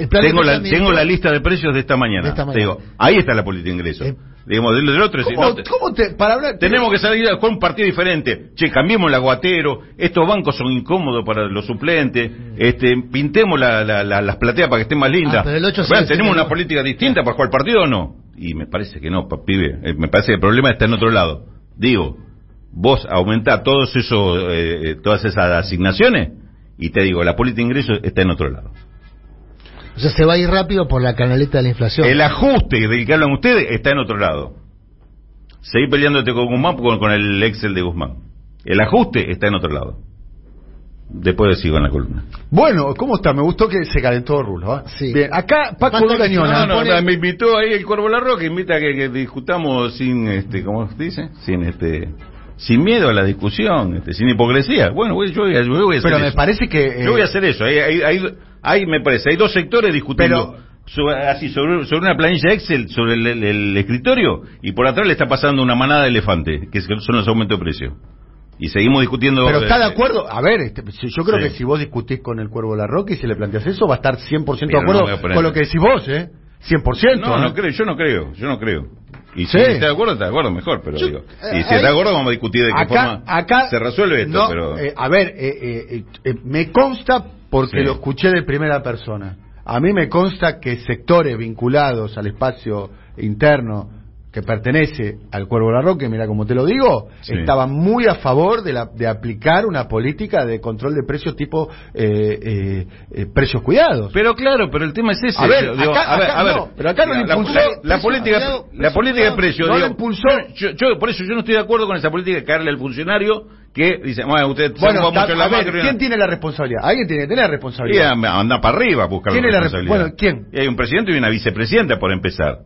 tengo, la, tengo la lista de precios de esta mañana. digo, ahí está la política de ingresos. Eh, digamos, del, otro. ¿Cómo, te, para hablar, tenemos que salir a jugar un partido diferente. Che, cambiemos el aguatero. Estos bancos son incómodos para los suplentes. Este, pintemos la, las plateas para que estén más lindas. Ah, ¿Tenemos una política distinta para jugar el partido o no? Y me parece que no, pibe. Eh, me parece que el problema está en otro lado. Digo, vos aumentás todos esos, eh, eh, todas esas asignaciones y te digo, la política de ingresos está en otro lado. O sea, se va a ir rápido por la canaleta de la inflación. El ajuste del que hablan ustedes está en otro lado. Seguí peleándote con Guzmán con, con el Excel de Guzmán. El ajuste está en otro lado. Después sigo en la columna. Bueno, ¿cómo está? Me gustó que se calentó Rulo. ¿eh? Sí. Bien, acá Paco que Durañona. No, no, pone- me invitó ahí el Cuervo Larroca, invita a que, que discutamos sin, este, ¿cómo se dice? Sin, este, sin miedo a la discusión, este, sin hipocresía. Bueno, yo, voy a- yo voy a hacer Pero me eso. parece que... eh, Yo voy a hacer eso. Hay, hay, hay, hay, me parece, hay dos sectores discutiendo Pero- sobre, así sobre, sobre una planilla Excel, sobre el, el- el escritorio, y por atrás le está pasando una manada de elefante, que son los aumentos de precio. Y seguimos discutiendo. Pero está de acuerdo. A ver, este, yo creo Sí. que si vos discutís con el Cuervo Larroque y si le planteas eso, va a estar 100% de Pero no acuerdo con lo que decís vos, ¿eh? 100%. No, no ¿eh? creo, yo no creo, yo no creo. Y Sí. si está de acuerdo, está de acuerdo, mejor, pero Yo- digo. eh, Y si está de acuerdo, vamos a discutir de qué acá, forma acá se resuelve esto, no, pero... eh, a ver, eh, me consta porque Sí. lo escuché de primera persona. A mí me consta que sectores vinculados al espacio interno que pertenece al Cuervo Larroque, mira como te lo digo, Sí. estaban muy a favor de, la, de aplicar una política de control de precios tipo eh, eh, eh, precios cuidados. Pero claro, pero el tema es ese. A ver, digo, acá- a ver, acá a ver, no, pero acá no la, impulsó. la- la política, cuidado, la política de cuidado, precio. no digo, impulsó. Yo, yo- por eso yo no estoy de acuerdo con esa política de caerle al funcionario que dice, bueno, usted Bueno, mucho de la a ver, macro, ¿quién tiene la responsabilidad? Alguien tiene que tener la y responsabilidad. anda para arriba a buscar ¿Quién la es la responsabilidad. resp- bueno, ¿quién? Y hay un presidente y una vicepresidenta por empezar.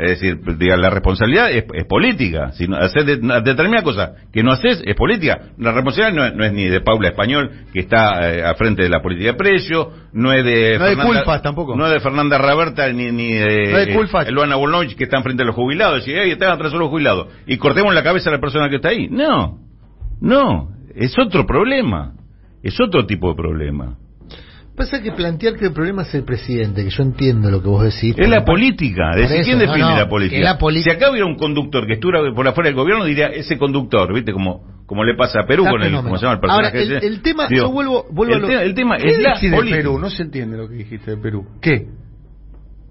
Es decir, diga, la responsabilidad es, es política. Si no, hacer de- determinada cosa que no haces es política. La responsabilidad no es, no es ni de Paula Español, que está eh, a frente de la política de precio, no es de. No de Culfas tampoco. No es de Fernanda Raberta ni, ni de. No es de Culfas. eh, Luana que están frente a los jubilados. Y, hey, están atrás de los jubilados. Y cortemos la cabeza a la persona que está ahí. No. No. Es otro problema. Es otro tipo de problema. Pasa que plantear que el problema es el presidente, que yo entiendo lo que vos decís. Es la política. Decir, eso, ¿Quién no, define no, la política? la si acá hubiera un conductor que estuviera por afuera del gobierno, diría ese conductor, ¿viste? Como, como le pasa a Perú Está con el, fenómeno. ¿cómo se llama el Ahora, personaje? el- ese? el tema- yo vuelvo- vuelvo a el, lo- tema, el tema ¿Qué es la de política. Perú? No se entiende lo que dijiste de Perú. ¿Qué?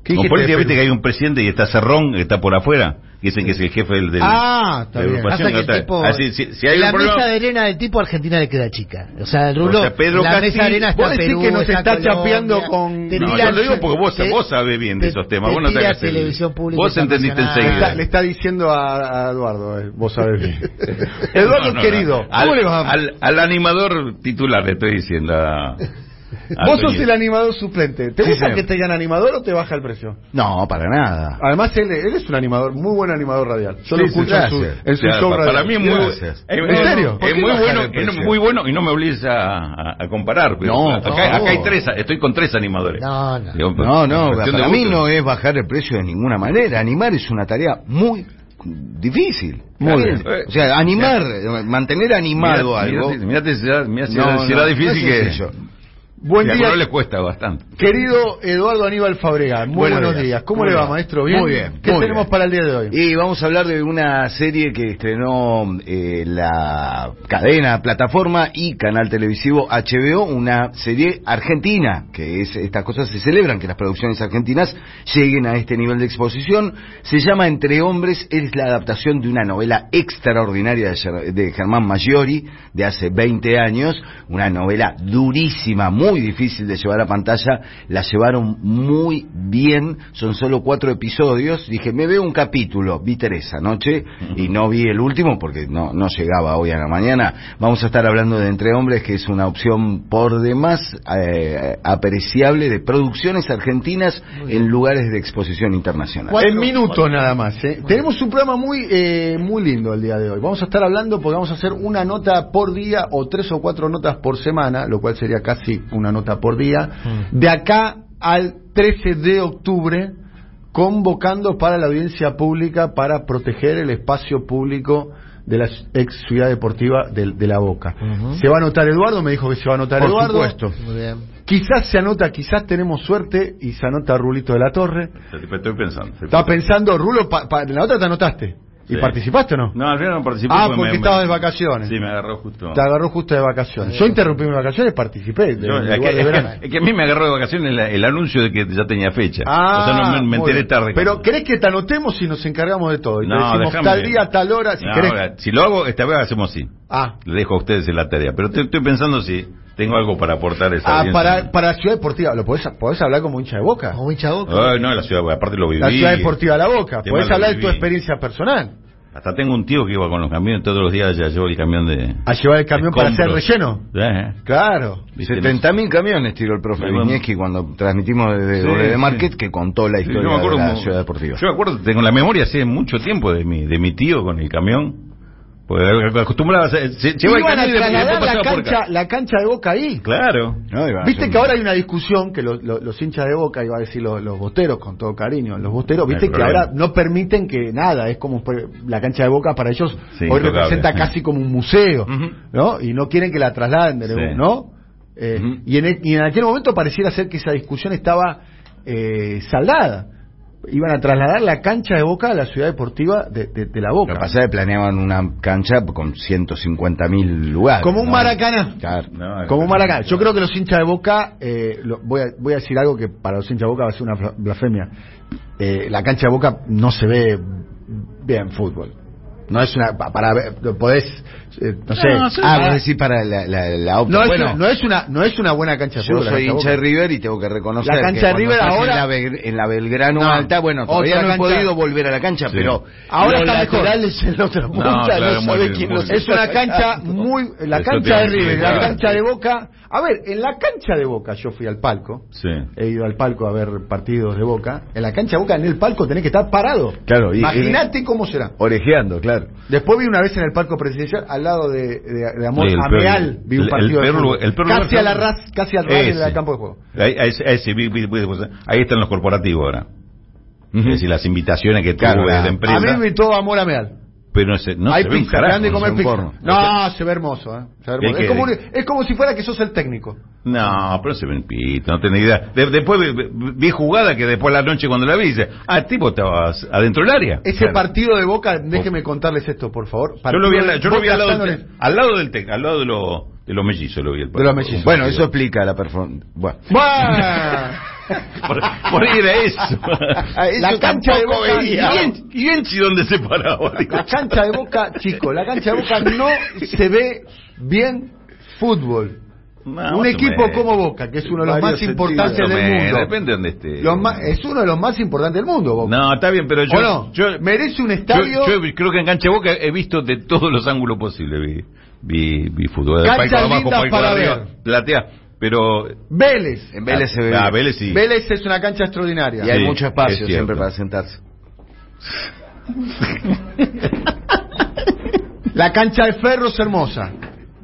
¿Qué Con dijiste política, de viste que hay un presidente y está Cerrón, que está por afuera, dicen que es el jefe del... del Ah, está de la bien. Pasa que el tipo, Ah, sí, sí, si hay la problema- mesa de arena del tipo Argentina le queda chica. O sea, el rulo, O sea, Pedro la Castillo- mesa de arena está vos decís Perú, que nos está Colombia, chapeando con- No, yo lo digo porque vos, te- vos sabés bien de te- esos temas. te Vos no televisión pública Vos entendiste enseguida. está, le está diciendo a, a Eduardo, eh, vos sabés bien. Eduardo, No, no, querido, no. ¿cómo al, le vas a- al, al animador titular le estoy diciendo. a Vos sos el animador suplente. ¿Te gusta que te digan animador o te baja el precio? No, para nada. Además, él, él es un animador, muy buen animador radial. Yo lo Sí, sí, escucho en su, en show pa- radial. para mí es muy, Gracias. es- ¿En es- serio? ¿Por Es qué muy bajar bueno, es muy bueno y no me obligues a, a- comparar. pero No, acá, acá hay tres, estoy con tres animadores. No, no. Digo, No, no, de para mí no es bajar el precio de ninguna manera. Animar es una tarea muy difícil. Muy Bien. O sea, animar, mantener animado Mirá- algo. mirá- si era, mirá si No, era- si no, era no difícil es que... Buen día, le cuesta bastante. querido Eduardo Aníbal Fabregal. Muy Buenos buenos días. días. ¿Cómo ¿Cómo le va, va? maestro? ¿Bien? Muy bien, ¿Qué muy tenemos bien. para el día de hoy? Y vamos a hablar de una serie que estrenó eh, la cadena, plataforma y canal televisivo HBO, una serie argentina, que es estas cosas se celebran, que las producciones argentinas lleguen a este nivel de exposición. Se llama Entre Hombres, es la adaptación de una novela extraordinaria de Germán Maggiori de hace 20 años, una novela durísima, muy difícil de llevar a pantalla, la llevaron muy bien, son solo cuatro episodios, dije, me veo un capítulo, vi Teresa anoche y no vi el último porque no, no llegaba hoy a la mañana. Vamos a estar hablando de Entre Hombres, que es una opción por demás eh, apreciable de producciones argentinas en lugares de exposición internacional. En minutos nada más. ¿eh? Tenemos un programa muy eh, muy lindo el día de hoy. Vamos a estar hablando porque vamos a hacer una nota por día o tres o cuatro notas por semana, lo cual sería casi una nota por día, de acá al 13 de octubre, convocando para la audiencia pública para proteger el espacio público de la ex ciudad deportiva de, de La Boca. Se va a anotar Eduardo, me dijo que se va a anotar Por Eduardo. supuesto. Muy bien. Quizás se anota, quizás tenemos suerte y se anota Rulito de la Torre. Estoy pensando. estoy Estaba pensando, Rulo, pa- pa- en la otra te anotaste. ¿Y Sí. participaste o no? No, al final no participé. Ah, me- porque me- estabas de vacaciones. Sí, me agarró justo. Te agarró justo de vacaciones. Yo interrumpí mis vacaciones, participé. de- es, que, de verano. es que a mí me agarró de vacaciones el, anuncio de que ya tenía fecha. Ah, o sea, no, me, enteré tarde. Pero ¿querés que te anotemos y nos encargamos de todo? Y te No, decimos déjame- tal día, tal hora, si No, querés. ahora, si lo hago, esta vez hacemos así. Ah, Le dejo a ustedes en la tarea. Pero estoy, estoy pensando si tengo algo para aportar a esa ah, audiencia. para, para Ciudad Deportiva, ¿lo podés, podés hablar como hincha de boca? Como hincha boca. Ay, no, la ciudad, aparte lo viví. La Ciudad Deportiva de La Boca. Podés lo hablar de tu viví. experiencia personal. Hasta tengo un tío que iba con los camiones todos los días, ya llevó el camión de... A llevar el camión para hacer escombros. relleno. Eh, Claro. ¿viste? 70.000 camiones tiró el profe Bueno. Viñeski cuando transmitimos desde Sí, de sí. Market que contó la Sí, historia yo me acuerdo de la como- ciudad deportiva. Yo me acuerdo, tengo la memoria hace mucho tiempo de mi, de mi tío con el camión. Porque acostumbraba a... Se, se- llevaba el Iban a trasladar la cancha, la cancha de Boca ahí. Claro. No, iba a Viste que un- ahora hay una discusión que los, los- los hinchas de Boca, iba a decir los, los bosteros, con todo cariño, los No hay viste que problema. ahora no permiten que nada, es como pues, la cancha de Boca para ellos Sí, hoy representa casi como un museo. ¿no? Y no quieren que la trasladen, de Sí. ¿no? Eh, y, en el- y en aquel momento pareciera ser que esa discusión estaba eh, saldada. Iban a trasladar la cancha de Boca a la ciudad deportiva de, de- de la Lo Boca. que pasa es que planeaban una cancha con 150.000 lugares. Como un ¿no? Maracaná. Claro. No, Como un Maracaná. Yo creo que los hinchas de Boca, eh, lo- voy, a, voy a decir algo que para los hinchas de Boca va a ser una bla- blasfemia. Eh, la cancha de Boca no se ve bien fútbol. No es una pa- para podés, eh, no sé. No, sí. Ah, para- vos decís para la, la, la opta. no, es bueno, una, no es una no es una buena cancha yo soy cancha hincha de. River y tengo que reconocer La cancha que de River ahora- en la, Bel- en la Belgrano No, Alta, bueno, todavía no he cancha- podido volver a la cancha, Sí. pero Ahora está mejor. en la otra punta no, claro, muy sabe bien, quién muy los bien. Es una cancha muy la cancha de River, la cancha de Boca. A ver, en la cancha de Boca yo fui al palco. Sí. He ido al palco a ver partidos de Boca. En la cancha de Boca, en el palco, tenés que estar parado. Claro, Imagínate cómo será. Orejeando, claro. Después vi una vez en el palco presidencial, al lado de, de, de Amor Sí, Ameal, vi un partido el el casi a la ras, casi al ras Ese. del campo de juego. Ahí, ahí- ese, están los corporativos ahora. Ujú. Es decir, las invitaciones que Claro, tuvo la- de a empresa. mí me invitó Amor Ameal. Pero no se, no Hay se ve un pizza, carajo, grande no comer se- pizza. porno. No, se ve hermoso, ¿eh? Se ve ¿Qué hermoso. Es, como, un- es como si fuera que sos el técnico. No, pero se ve un pito, no tenés idea. De- después vi, jugada que después a la noche cuando la vi, dice, ah, el tipo estaba adentro del área. Ese Claro. partido de Boca, déjeme contarles esto, por favor. Yo lo vi, al, Partido de yo lo vi al Boca lado, del, al lado del tec- al lado de, lo- de los mellizos lo vi el De los partido. mellizos. Bueno, eso explica la performance. Bueno. Por, por ahí era eso. La cancha de Boca veía. ¿Y en- ¿Y Enchi dónde se paraba? Digo, La cancha de Boca, chico, la cancha de Boca no se ve bien fútbol. no, un equipo como Boca, que es uno de los más importantes del mundo. Depende de dónde esté. Los más- es uno de los más importantes del mundo, Boca. No, está bien, pero yo, ¿O no? yo, Merece un estadio. yo creo que en Cancha Boca he visto de todos los ángulos posibles. Vi, vi, vi fútbol. De Canchas palco abajo, palco para arriba, ver. platea. Pero. Vélez. En Vélez se ve. Ah. Vélez sí. Vélez es una cancha extraordinaria. Y hay Sí, mucho es espacio cierto. siempre para sentarse. La cancha de Ferro es hermosa.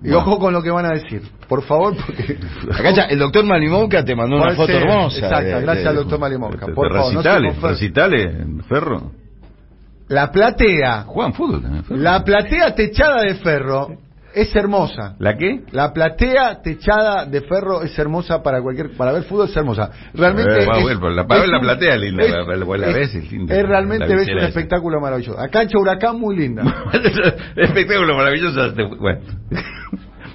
Y Bueno. ojo con lo que van a decir. Por favor, porque. La cancha, el doctor Malimovka te mandó una foto ser- hermosa. Exacto, de- gracias de- al doctor Malimovka. de- Por de favor, no se recitales, recitales en Ferro. La platea, Juegan fútbol también. Ferro. la platea techada de Ferro es hermosa. ¿La qué? La platea techada de ferro es hermosa para cualquier para ver fútbol es hermosa. Realmente Eh, es, bueno, la- para ver es la un- platea es linda, la- la- la es- ves, es linda. es realmente ves un espectáculo maravilloso. La cancha Huracán muy linda. espectáculo maravilloso. Bueno.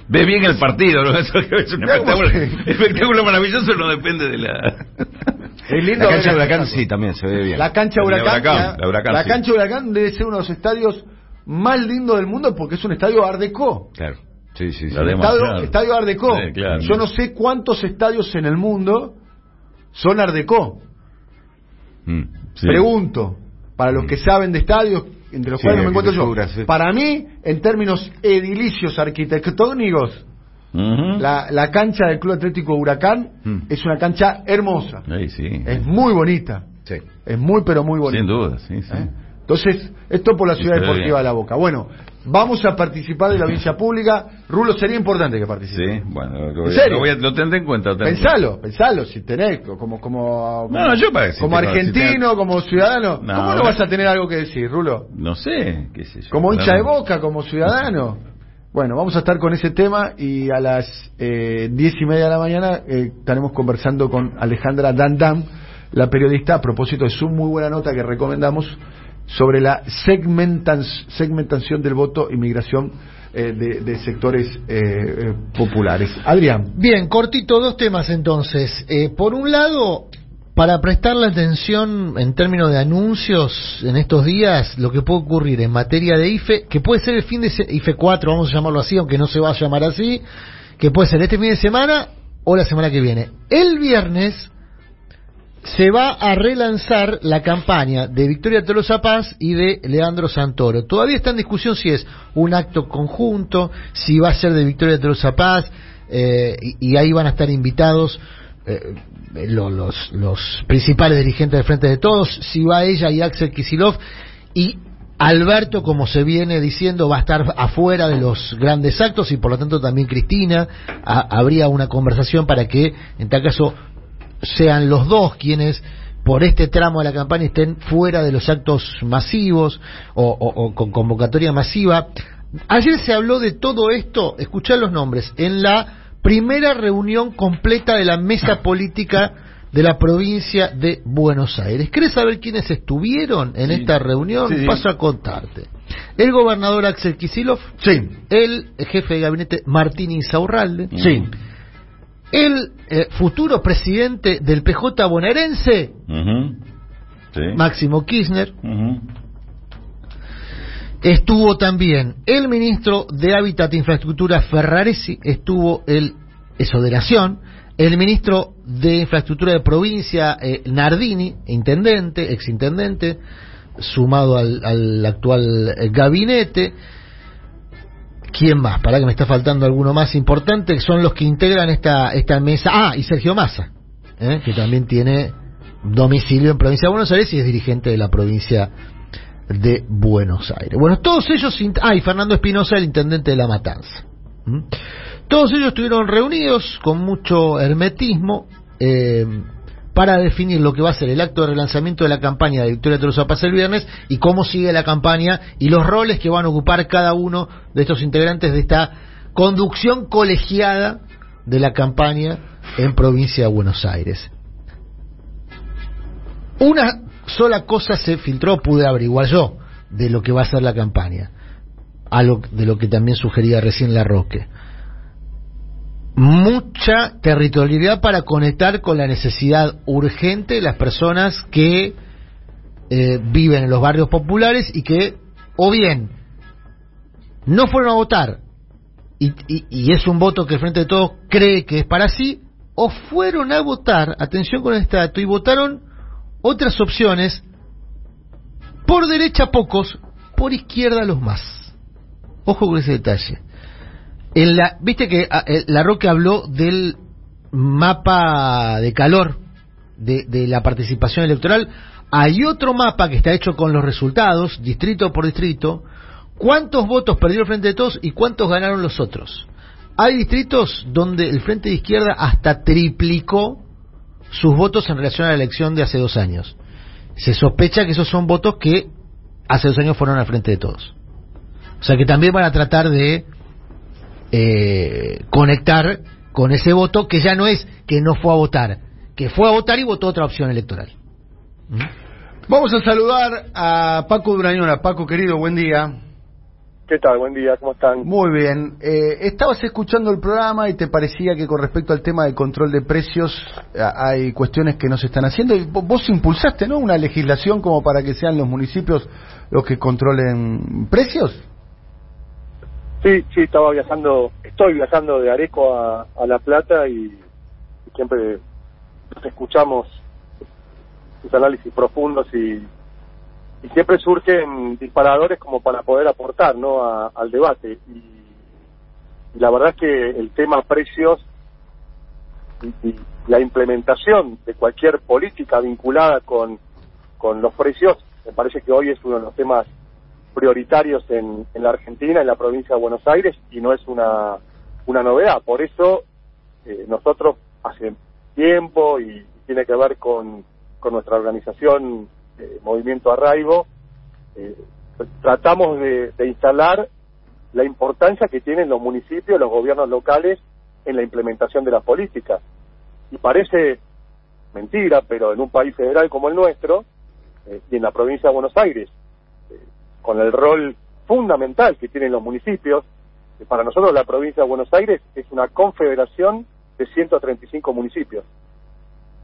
Ve bien el partido, ¿no? Eso es un espectáculo, espectáculo maravilloso no depende de la... Es lindo La cancha Huracán sí, también se ve bien. La cancha La Huracán, Huracán, la, Huracán, la sí. cancha Huracán debe ser uno de los estadios más lindos del mundo porque es un estadio Art Deco. Claro. Sí, sí, sí. Estadio, estadio Art Deco. Sí, claro. Yo no sé cuántos estadios en el mundo son Art Deco. Mm. Sí. Pregunto, para los que saben de estadios, entre los Sí, cuales no me encuentro yo, para mí, en términos edilicios arquitectónicos, la, la cancha del Club Atlético Huracán Mm. es una cancha hermosa, es muy bonita, Sí. es muy pero muy bonita. Sin duda, sí, sí. ¿Eh? Entonces, esto por la ciudad deportiva de La Boca. Bueno, vamos a participar de la audiencia pública. Rulo, sería importante que participe. Sí, bueno, lo, ¿En serio? lo voy a- lo tendré en cuenta. tendré. Pensalo, pensalo, si tenés, como, como, No, yo para como si argentino, como ciudadano, No, ¿cómo no vas a tener algo que decir, Rulo? No sé, qué sé yo. Como hincha de boca, como ciudadano. Bueno, vamos a estar con ese tema y a las eh, diez y media de la mañana eh, estaremos conversando con Alejandra Dandam, la periodista, a propósito de su muy buena nota que recomendamos sobre la segmentación del voto y migración eh, de, sectores eh, eh, populares. Adrián. Bien, cortito, dos temas entonces. Eh, por un lado, para prestarle atención en términos de anuncios en estos días, lo que puede ocurrir en materia de IFE, que puede ser el fin de IFE 4, vamos a llamarlo así, aunque no se va a llamar así, que puede ser este fin de semana o la semana que viene. El viernes se va a relanzar la campaña de Victoria Tolosa Paz y de Leandro Santoro. Todavía está en discusión si es un acto conjunto, si va a ser de Victoria Tolosa Paz, eh, y, ahí van a estar invitados eh, los, los, principales dirigentes del Frente de Todos, si va ella y Axel Kisilov, y Alberto, como se viene diciendo, va a estar afuera de los grandes actos y por lo tanto también Cristina. habría una conversación para que, en tal caso, sean los dos quienes por este tramo de la campaña estén fuera de los actos masivos o, con convocatoria masiva. Ayer se habló de todo esto, escuchar los nombres, en la primera reunión completa de la mesa política de la provincia de Buenos Aires. ¿Querés saber quiénes estuvieron en esta reunión? Paso a contarte. El gobernador Axel Kisilov. Sí. El jefe de gabinete Martín Insaurralde. Sí. El eh, futuro presidente del PJ bonaerense. Máximo Kirchner. Estuvo también el ministro de Hábitat e Infraestructura Ferraresi, estuvo el Exoderación, el ministro de Infraestructura de provincia eh, Nardini, intendente, exintendente, sumado al, actual eh, gabinete. ¿Quién más? Para que me está faltando alguno más importante, son los que integran esta, esta mesa. Ah, y Sergio Massa, eh, que también tiene domicilio en provincia de Buenos Aires y es dirigente de la provincia de Buenos Aires. Bueno, todos ellos, ah, y Fernando Espinosa, el intendente de La Matanza. Todos ellos estuvieron reunidos con mucho hermetismo eh, para definir lo que va a ser el acto de relanzamiento de la campaña de Victoria Tolosa Paz el viernes y cómo sigue la campaña y los roles que van a ocupar cada uno de estos integrantes de esta conducción colegiada de la campaña en provincia de Buenos Aires. Una sola cosa se filtró, pude averiguar yo, de lo que va a ser la campaña, a de lo que también sugería recién La Roque. Mucha territorialidad para conectar con la necesidad urgente de las personas que eh, viven en los barrios populares y que, o bien, no fueron a votar y, y es un voto que el Frente de Todos cree que es para sí, o fueron a votar, atención con este dato, y votaron otras opciones, por derecha pocos, por izquierda los más. Ojo con ese detalle. En la, Viste que ah, la Roque habló del mapa de calor de, de la participación electoral. Hay otro mapa que está hecho con los resultados, distrito por distrito, cuántos votos perdió el Frente de Todos y cuántos ganaron los otros. Hay distritos donde el Frente de Izquierda hasta triplicó sus votos en relación a la elección de hace dos años. Se sospecha que esos son votos que hace dos años fueron al frente de todos. O sea que también van a tratar de eh, conectar con ese voto que ya no es que no fue a votar, que fue a votar y votó otra opción electoral. ¿Mm? Vamos a saludar a Paco Durañona. Paco, querido, buen día. ¿Qué tal? Buen día, ¿cómo están? Muy bien. Eh, estabas escuchando el programa y te parecía que con respecto al tema de control de precios hay cuestiones que no se están haciendo. Y vos impulsaste, ¿no? Una legislación como para que sean los municipios los que controlen precios. Sí, sí, estaba viajando, estoy viajando de Areco a, La Plata y, siempre escuchamos sus análisis profundos y y siempre surgen disparadores como para poder aportar ¿no? al debate. Y, la verdad es que el tema precios y, la implementación de cualquier política vinculada con, con los precios, me parece que hoy es uno de los temas prioritarios en, en la Argentina, en la provincia de Buenos Aires, y no es una, una novedad. Por eso eh, nosotros hace tiempo, y tiene que ver con, con nuestra organización movimiento Arraigo, eh, tratamos de, instalar la importancia que tienen los municipios, los gobiernos locales en la implementación de las políticas. Y parece mentira, pero en un país federal como el nuestro, eh, y en la provincia de Buenos Aires, con el rol fundamental que tienen los municipios, para nosotros la provincia de Buenos Aires es una confederación de 135 municipios.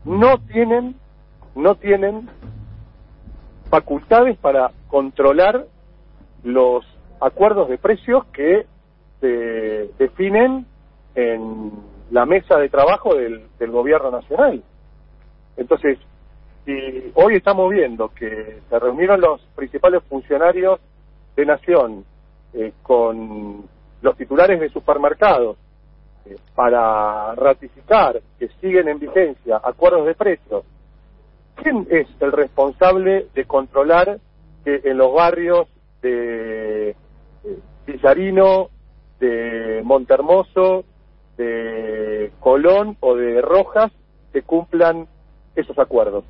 No tienen, no tienen facultades para controlar los acuerdos de precios que se definen en la mesa de trabajo del, gobierno nacional. Entonces, Y hoy estamos viendo que se reunieron los principales funcionarios de Nación eh, con los titulares de supermercados eh, para ratificar que siguen en vigencia acuerdos de precios. ¿Quién es el responsable de controlar que en los barrios de Villarino, de Montermoso, de Colón o de Rojas se cumplan esos acuerdos?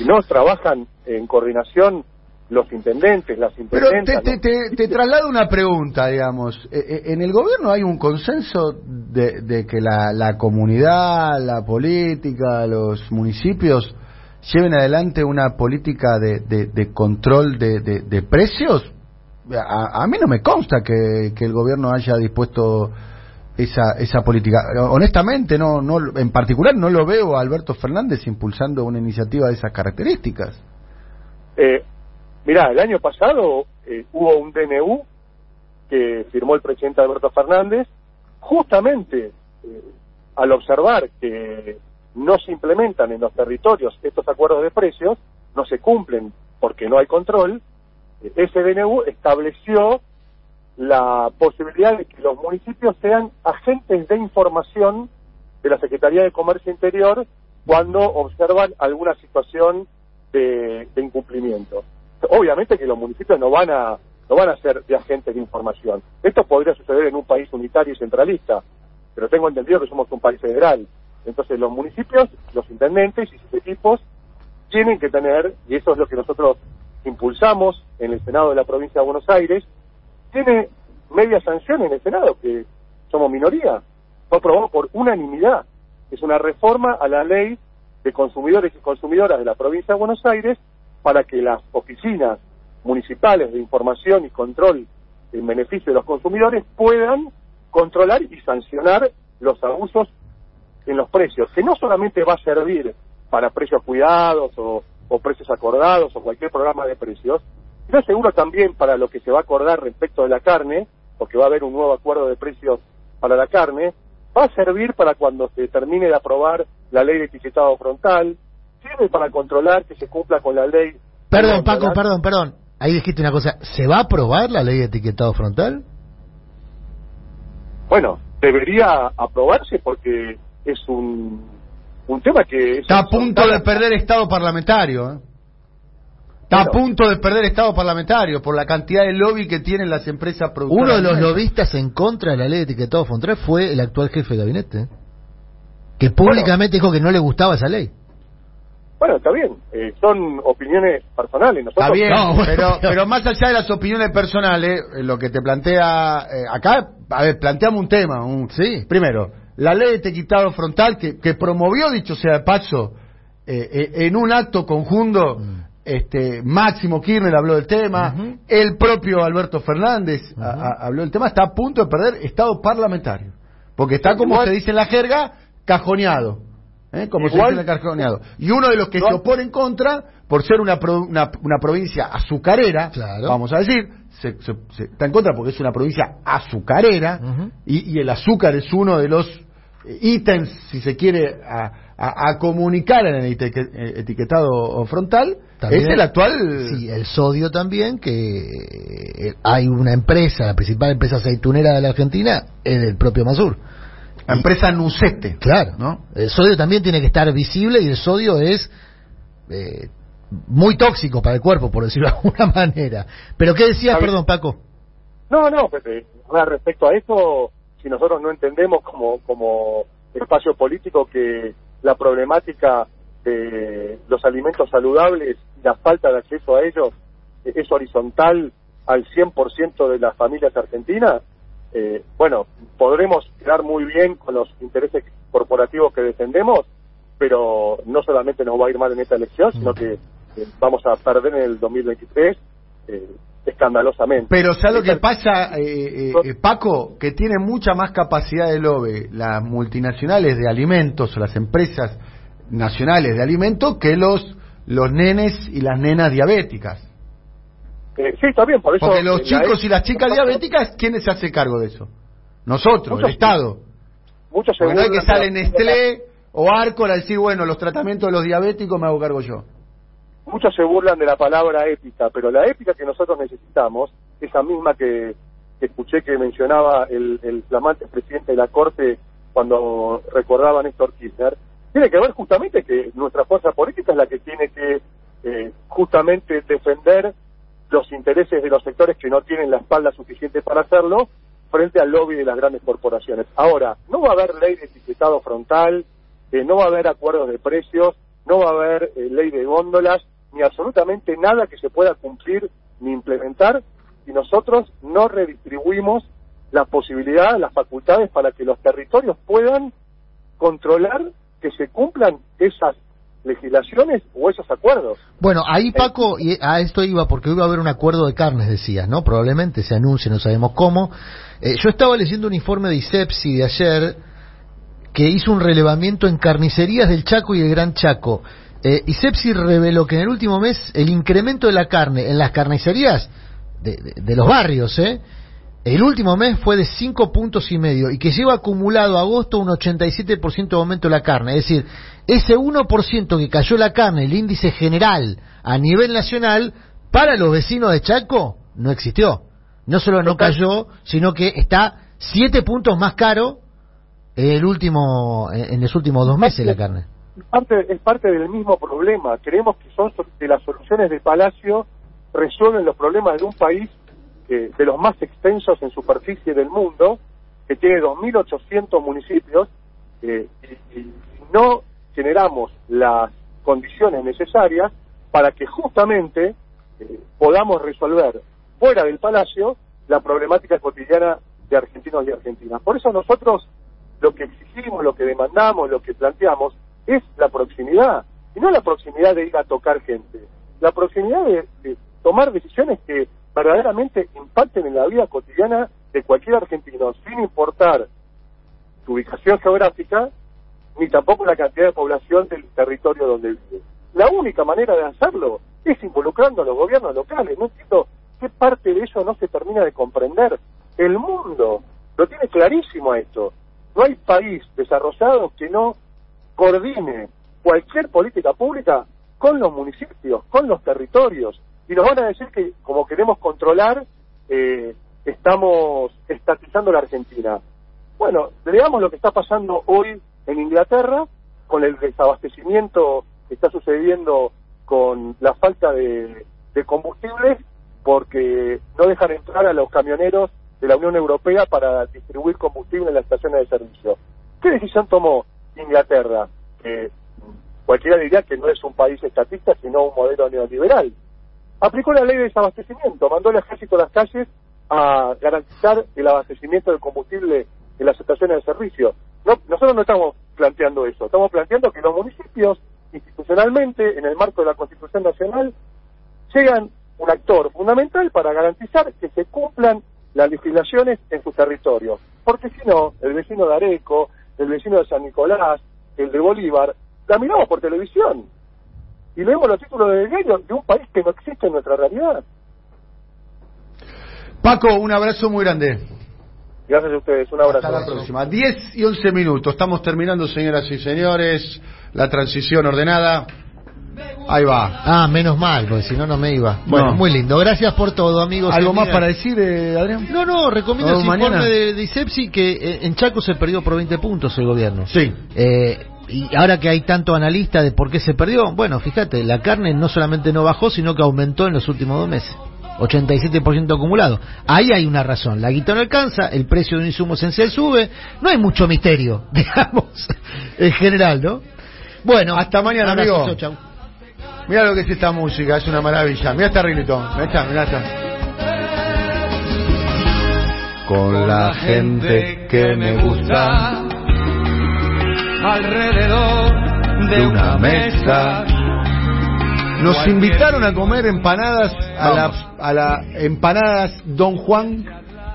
Si no trabajan en coordinación los intendentes, las Pero intendentas... te, te, te, te traslado una pregunta, digamos. Eh, eh, ¿En el gobierno hay un consenso de, de que la, la comunidad, la política, los municipios lleven adelante una política de, de, de control de, precios? A, a mí no me consta que, que el gobierno haya dispuesto esa, esa política. Honestamente, no, no, en particular no lo veo a Alberto Fernández impulsando una iniciativa de esas características. Eh, mirá, el año pasado eh, hubo un DNU que firmó el presidente Alberto Fernández, justamente eh, al observar que no se implementan en los territorios estos acuerdos de precios, no se cumplen porque no hay control, eh, ese DNU estableció la posibilidad de que los municipios sean agentes de información de la Secretaría de Comercio Interior cuando observan alguna situación de, incumplimiento. Obviamente que los municipios no van a no van a ser de agentes de información. Esto podría suceder en un país unitario y centralista, pero tengo entendido que somos un país federal. Entonces los municipios, los intendentes y sus equipos tienen que tener, y eso es lo que nosotros impulsamos en el Senado de la provincia de Buenos Aires, tiene media sanción en el Senado, que somos minoría. Fue aprobado por unanimidad. Es una reforma a la ley de consumidores y consumidoras de la provincia de Buenos Aires para que las oficinas municipales de información y control en beneficio de los consumidores puedan controlar y sancionar los abusos en los precios, que no solamente va a servir para precios cuidados o, o precios acordados o cualquier programa de precios, sino seguro también para lo que se va a acordar respecto de la carne, porque va a haber un nuevo acuerdo de precios para la carne, va a servir para cuando se termine de aprobar la ley de etiquetado frontal, sirve para controlar que se cumpla con la ley. Perdón, Paco, perdón, perdón. Ahí dijiste una cosa. ¿Se va a aprobar la ley de etiquetado frontal? Bueno, debería aprobarse porque es un, un tema que... Es Está a punto de perder estado parlamentario. ¿eh? Está a punto de perder estado parlamentario por la cantidad de lobby que tienen las empresas productoras. Uno de los lobistas en contra de la ley de etiquetado frontal fue el actual jefe de gabinete, que públicamente dijo que no le gustaba esa ley. Bueno, está bien, eh, son opiniones personales. Nosotros... Está bien, no, pero, pero más allá de las opiniones personales, eh, lo que te plantea eh, acá, a ver, planteamos un tema. Un, sí. Primero, la ley de etiquetado frontal que, que promovió, dicho sea de paso, eh, en un acto conjunto, mm. Este Máximo Kirchner habló del tema, uh -huh. el propio Alberto Fernández uh -huh. a, a, habló del tema, está a punto de perder estado parlamentario. Porque está, como Igual, se dice en la jerga, cajoneado. ¿Eh? como Igual, se dice en el carjoneado. Y uno de los que Igual. se opone en contra, por ser una, pro, una, una provincia azucarera, claro. vamos a decir, se, se, se, está en contra porque es una provincia azucarera, uh -huh. y, y, el azúcar es uno de los ítems, si se quiere, a, a, a comunicar en el etiquetado frontal, también, es el actual... Sí, el sodio también, que hay una empresa, la principal empresa aceitunera de la Argentina, es del propio Masur. La empresa Nucete. Claro, ¿no? El sodio también tiene que estar visible y el sodio es eh, muy tóxico para el cuerpo, por decirlo de alguna manera. Pero ¿qué decías, perdón, Paco? No, no, pues, eh, respecto a esto, si nosotros no entendemos como, como espacio político que la problemática de los alimentos saludables y la falta de acceso a ellos es horizontal al 100% de las familias argentinas, eh, bueno, podremos quedar muy bien con los intereses corporativos que defendemos, pero no solamente nos va a ir mal en esta elección, sino que eh, vamos a perder en el 2023 eh, escandalosamente. Pero ¿sabes lo que pasa, eh, eh, Paco? Que tiene mucha más capacidad de lobby las multinacionales de alimentos o las empresas nacionales de alimentos que los, los nenes y las nenas diabéticas. Eh, sí, está bien, por eso... Porque los chicos y las chicas diabéticas, ¿quién se hace cargo de eso? Nosotros, muchos, el Estado. Muchos Porque no hay que sale Nestlé o Arcor a decir, bueno, los tratamientos de los diabéticos me hago cargo yo? Muchos se burlan de la palabra épica, pero la épica que nosotros necesitamos, esa misma que, escuché que mencionaba el, el flamante presidente de la Corte cuando recordaba a Néstor Kirchner, tiene que ver justamente que nuestra fuerza política es la que tiene que eh, justamente defender los intereses de los sectores que no tienen la espalda suficiente para hacerlo frente al lobby de las grandes corporaciones. Ahora, no va a haber ley de etiquetado frontal, eh, no va a haber acuerdos de precios, no va a haber eh, ley de góndolas, ni absolutamente nada que se pueda cumplir ni implementar si nosotros no redistribuimos la posibilidad, las facultades para que los territorios puedan controlar que se cumplan esas legislaciones o esos acuerdos. Bueno, ahí eh, Paco, y a esto iba porque iba a haber un acuerdo de carnes, decías, ¿no? Probablemente se anuncie, no sabemos cómo. Eh, yo estaba leyendo un informe de ISEPSI de ayer que hizo un relevamiento en carnicerías del Chaco y el Gran Chaco. Eh, ISEPSI reveló que en el último mes el incremento de la carne en las carnicerías de, de los barrios, ¿eh? el último mes fue de 5 puntos y medio y que lleva acumulado agosto un 87% de aumento de la carne. Es decir, ese 1% que cayó la carne, el índice general a nivel nacional, para los vecinos de Chaco no existió. No solo no cayó, sino que está 7 puntos más caro el último, en los últimos dos meses la carne. Es parte del mismo problema. Creemos que son que las soluciones de Palacio resuelven los problemas de un país de los más extensos en superficie del mundo, que tiene 2.800 municipios, eh, y, no generamos las condiciones necesarias para que justamente eh, podamos resolver fuera del Palacio la problemática cotidiana de argentinos y argentinas. Por eso nosotros lo que exigimos, lo que demandamos, lo que planteamos es la proximidad, y no la proximidad de ir a tocar gente, la proximidad de tomar decisiones que verdaderamente impacten en la vida cotidiana de cualquier argentino, sin importar su ubicación geográfica, ni tampoco la cantidad de población del territorio donde vive. La única manera de hacerlo es involucrando a los gobiernos locales. No entiendo qué parte de eso no se termina de comprender. El mundo lo tiene clarísimo esto. No hay país desarrollado que no coordine cualquier política pública con los municipios, con los territorios, y nos van a decir que como queremos controlar, eh, estamos estatizando la Argentina. Bueno, veamos lo que está pasando hoy en Inglaterra con el desabastecimiento que está sucediendo con la falta de, de combustibles porque no dejan entrar a los camioneros de la Unión Europea para distribuir combustible en las estaciones de servicio. ¿Qué decisión tomó Inglaterra? Que cualquiera diría que no es un país estatista, sino un modelo neoliberal aplicó la ley de desabastecimiento, mandó al ejército a las calles a garantizar el abastecimiento del combustible en las estaciones de servicio. No, nosotros no estamos planteando eso, estamos planteando que los municipios, institucionalmente, en el marco de la Constitución Nacional, sean un actor fundamental para garantizar que se cumplan las legislaciones en su territorio. Porque si no, el vecino de Areco, el vecino de San Nicolás, el de Bolívar, la miramos por televisión y leemos los títulos de diario de un país que no existe en nuestra realidad. Paco, un abrazo muy grande. Gracias a ustedes, un abrazo. Hasta la próxima. 10 y 11 minutos. Estamos terminando, señoras y señores, la transición ordenada. Ahí va. Ah, menos mal, porque si no, no me iba. Bueno, muy lindo. Gracias por todo, amigos. ¿Algo más para decir, eh, Adrián? No, no, recomiendo el informe de, de ISEPSI que eh, en Chaco se perdió por 20 puntos el gobierno. Sí. Eh, y ahora que hay tanto analista de por qué se perdió, bueno, fíjate, la carne no solamente no bajó, sino que aumentó en los últimos dos meses. 87% acumulado. Ahí hay una razón. La guita no alcanza, el precio de un insumo esencial sube. No hay mucho misterio, digamos, en general, ¿no? Bueno, hasta mañana, amigo. Mira lo que es esta música, es una maravilla. Mira esta Rilito, mira esta, mira esta. Con la gente que me gusta alrededor de una mesa. Nos invitaron a comer empanadas a la, a la empanadas Don Juan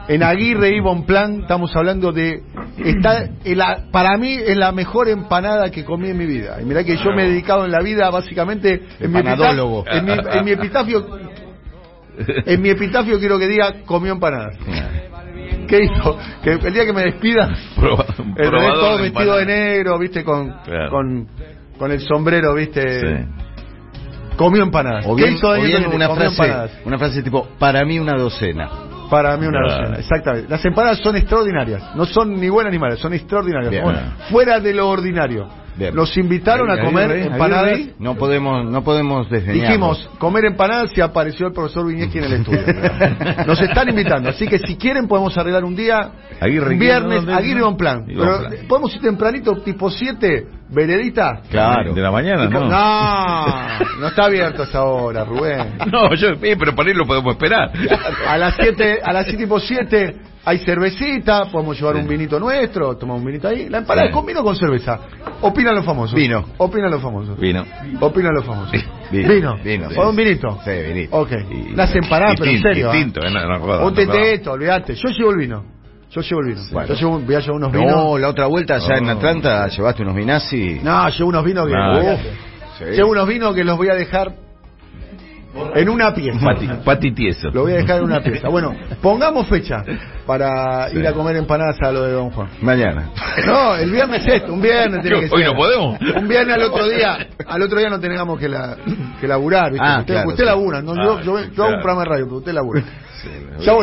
en Aguirre y Bonplan. Estamos hablando de está para mí es la mejor empanada que comí en mi vida. Y mirá que yo me he dedicado en la vida básicamente en mi, epitafio, en, mi, en mi epitafio en mi epitafio quiero que diga comió empanadas. ¿Qué hizo? Que el día que me despida, el todo de vestido de negro, viste, con, Claro. con, con el sombrero, viste, Sí. comió empanadas. O ¿Qué bien, hizo o bien una frase, empanadas. una frase tipo, para mí una docena. Para mí una Claro. docena, exactamente. Las empanadas son extraordinarias, no son ni buenas ni malas, son extraordinarias. Bien. Bueno, fuera de lo ordinario. Bien. Nos invitaron a comer ahí, ahí, empanadas. ahí. No podemos, no podemos desdeñarlo. Dijimos, comer empanadas y apareció el profesor Viñeski en el estudio. Nos están invitando, así que si quieren podemos arreglar un día, Aguirre, viernes, ¿dónde? Aguirre Bon Plan. Y Bon Pero Plan. podemos ir tempranito, tipo 7, veredita. Claro. De la mañana, ¿no? no, no está abierto a esa hora, Rubén. No, yo, eh, pero para ahí lo podemos esperar. A las 7, a las 7 tipo 7 hay cervecita, podemos llevar Sí. un vinito nuestro, tomamos un vinito ahí. La empanada Sí. con vino o con cerveza. Opinan los famosos. Vino. Opinan los famosos. Vino. Opinan los famosos. Vino. Vino. Vino, O un vinito. Sí, vinito. Ok. Y- Las empanadas, pero en serio. ¿ah? distinto, eh, no, no Un no jodas. teteto, olvídate. Yo llevo el vino. Yo llevo el vino. Bueno. Yo llevo, voy a llevar unos No, vinos. la otra vuelta allá en No. Atlanta llevaste unos Minazzi. No, llevo unos vinos que. No. Sí. Llevo unos vinos que los voy a dejar en una pieza. Pati, pati tieso. Lo voy a dejar en una pieza. Bueno, pongamos fecha para Sí. ir a comer empanadas a lo de Don Juan. Mañana. No, el viernes es, un viernes tiene que Hoy no podemos. Un viernes al otro día, al otro día no tengamos que, la, que laburar, ¿viste? Ah, usted claro, usted sí. labura, no, yo, Ah, yo, yo hago claro. un programa de radio, pero usted labura. Sí, Ya volvemos.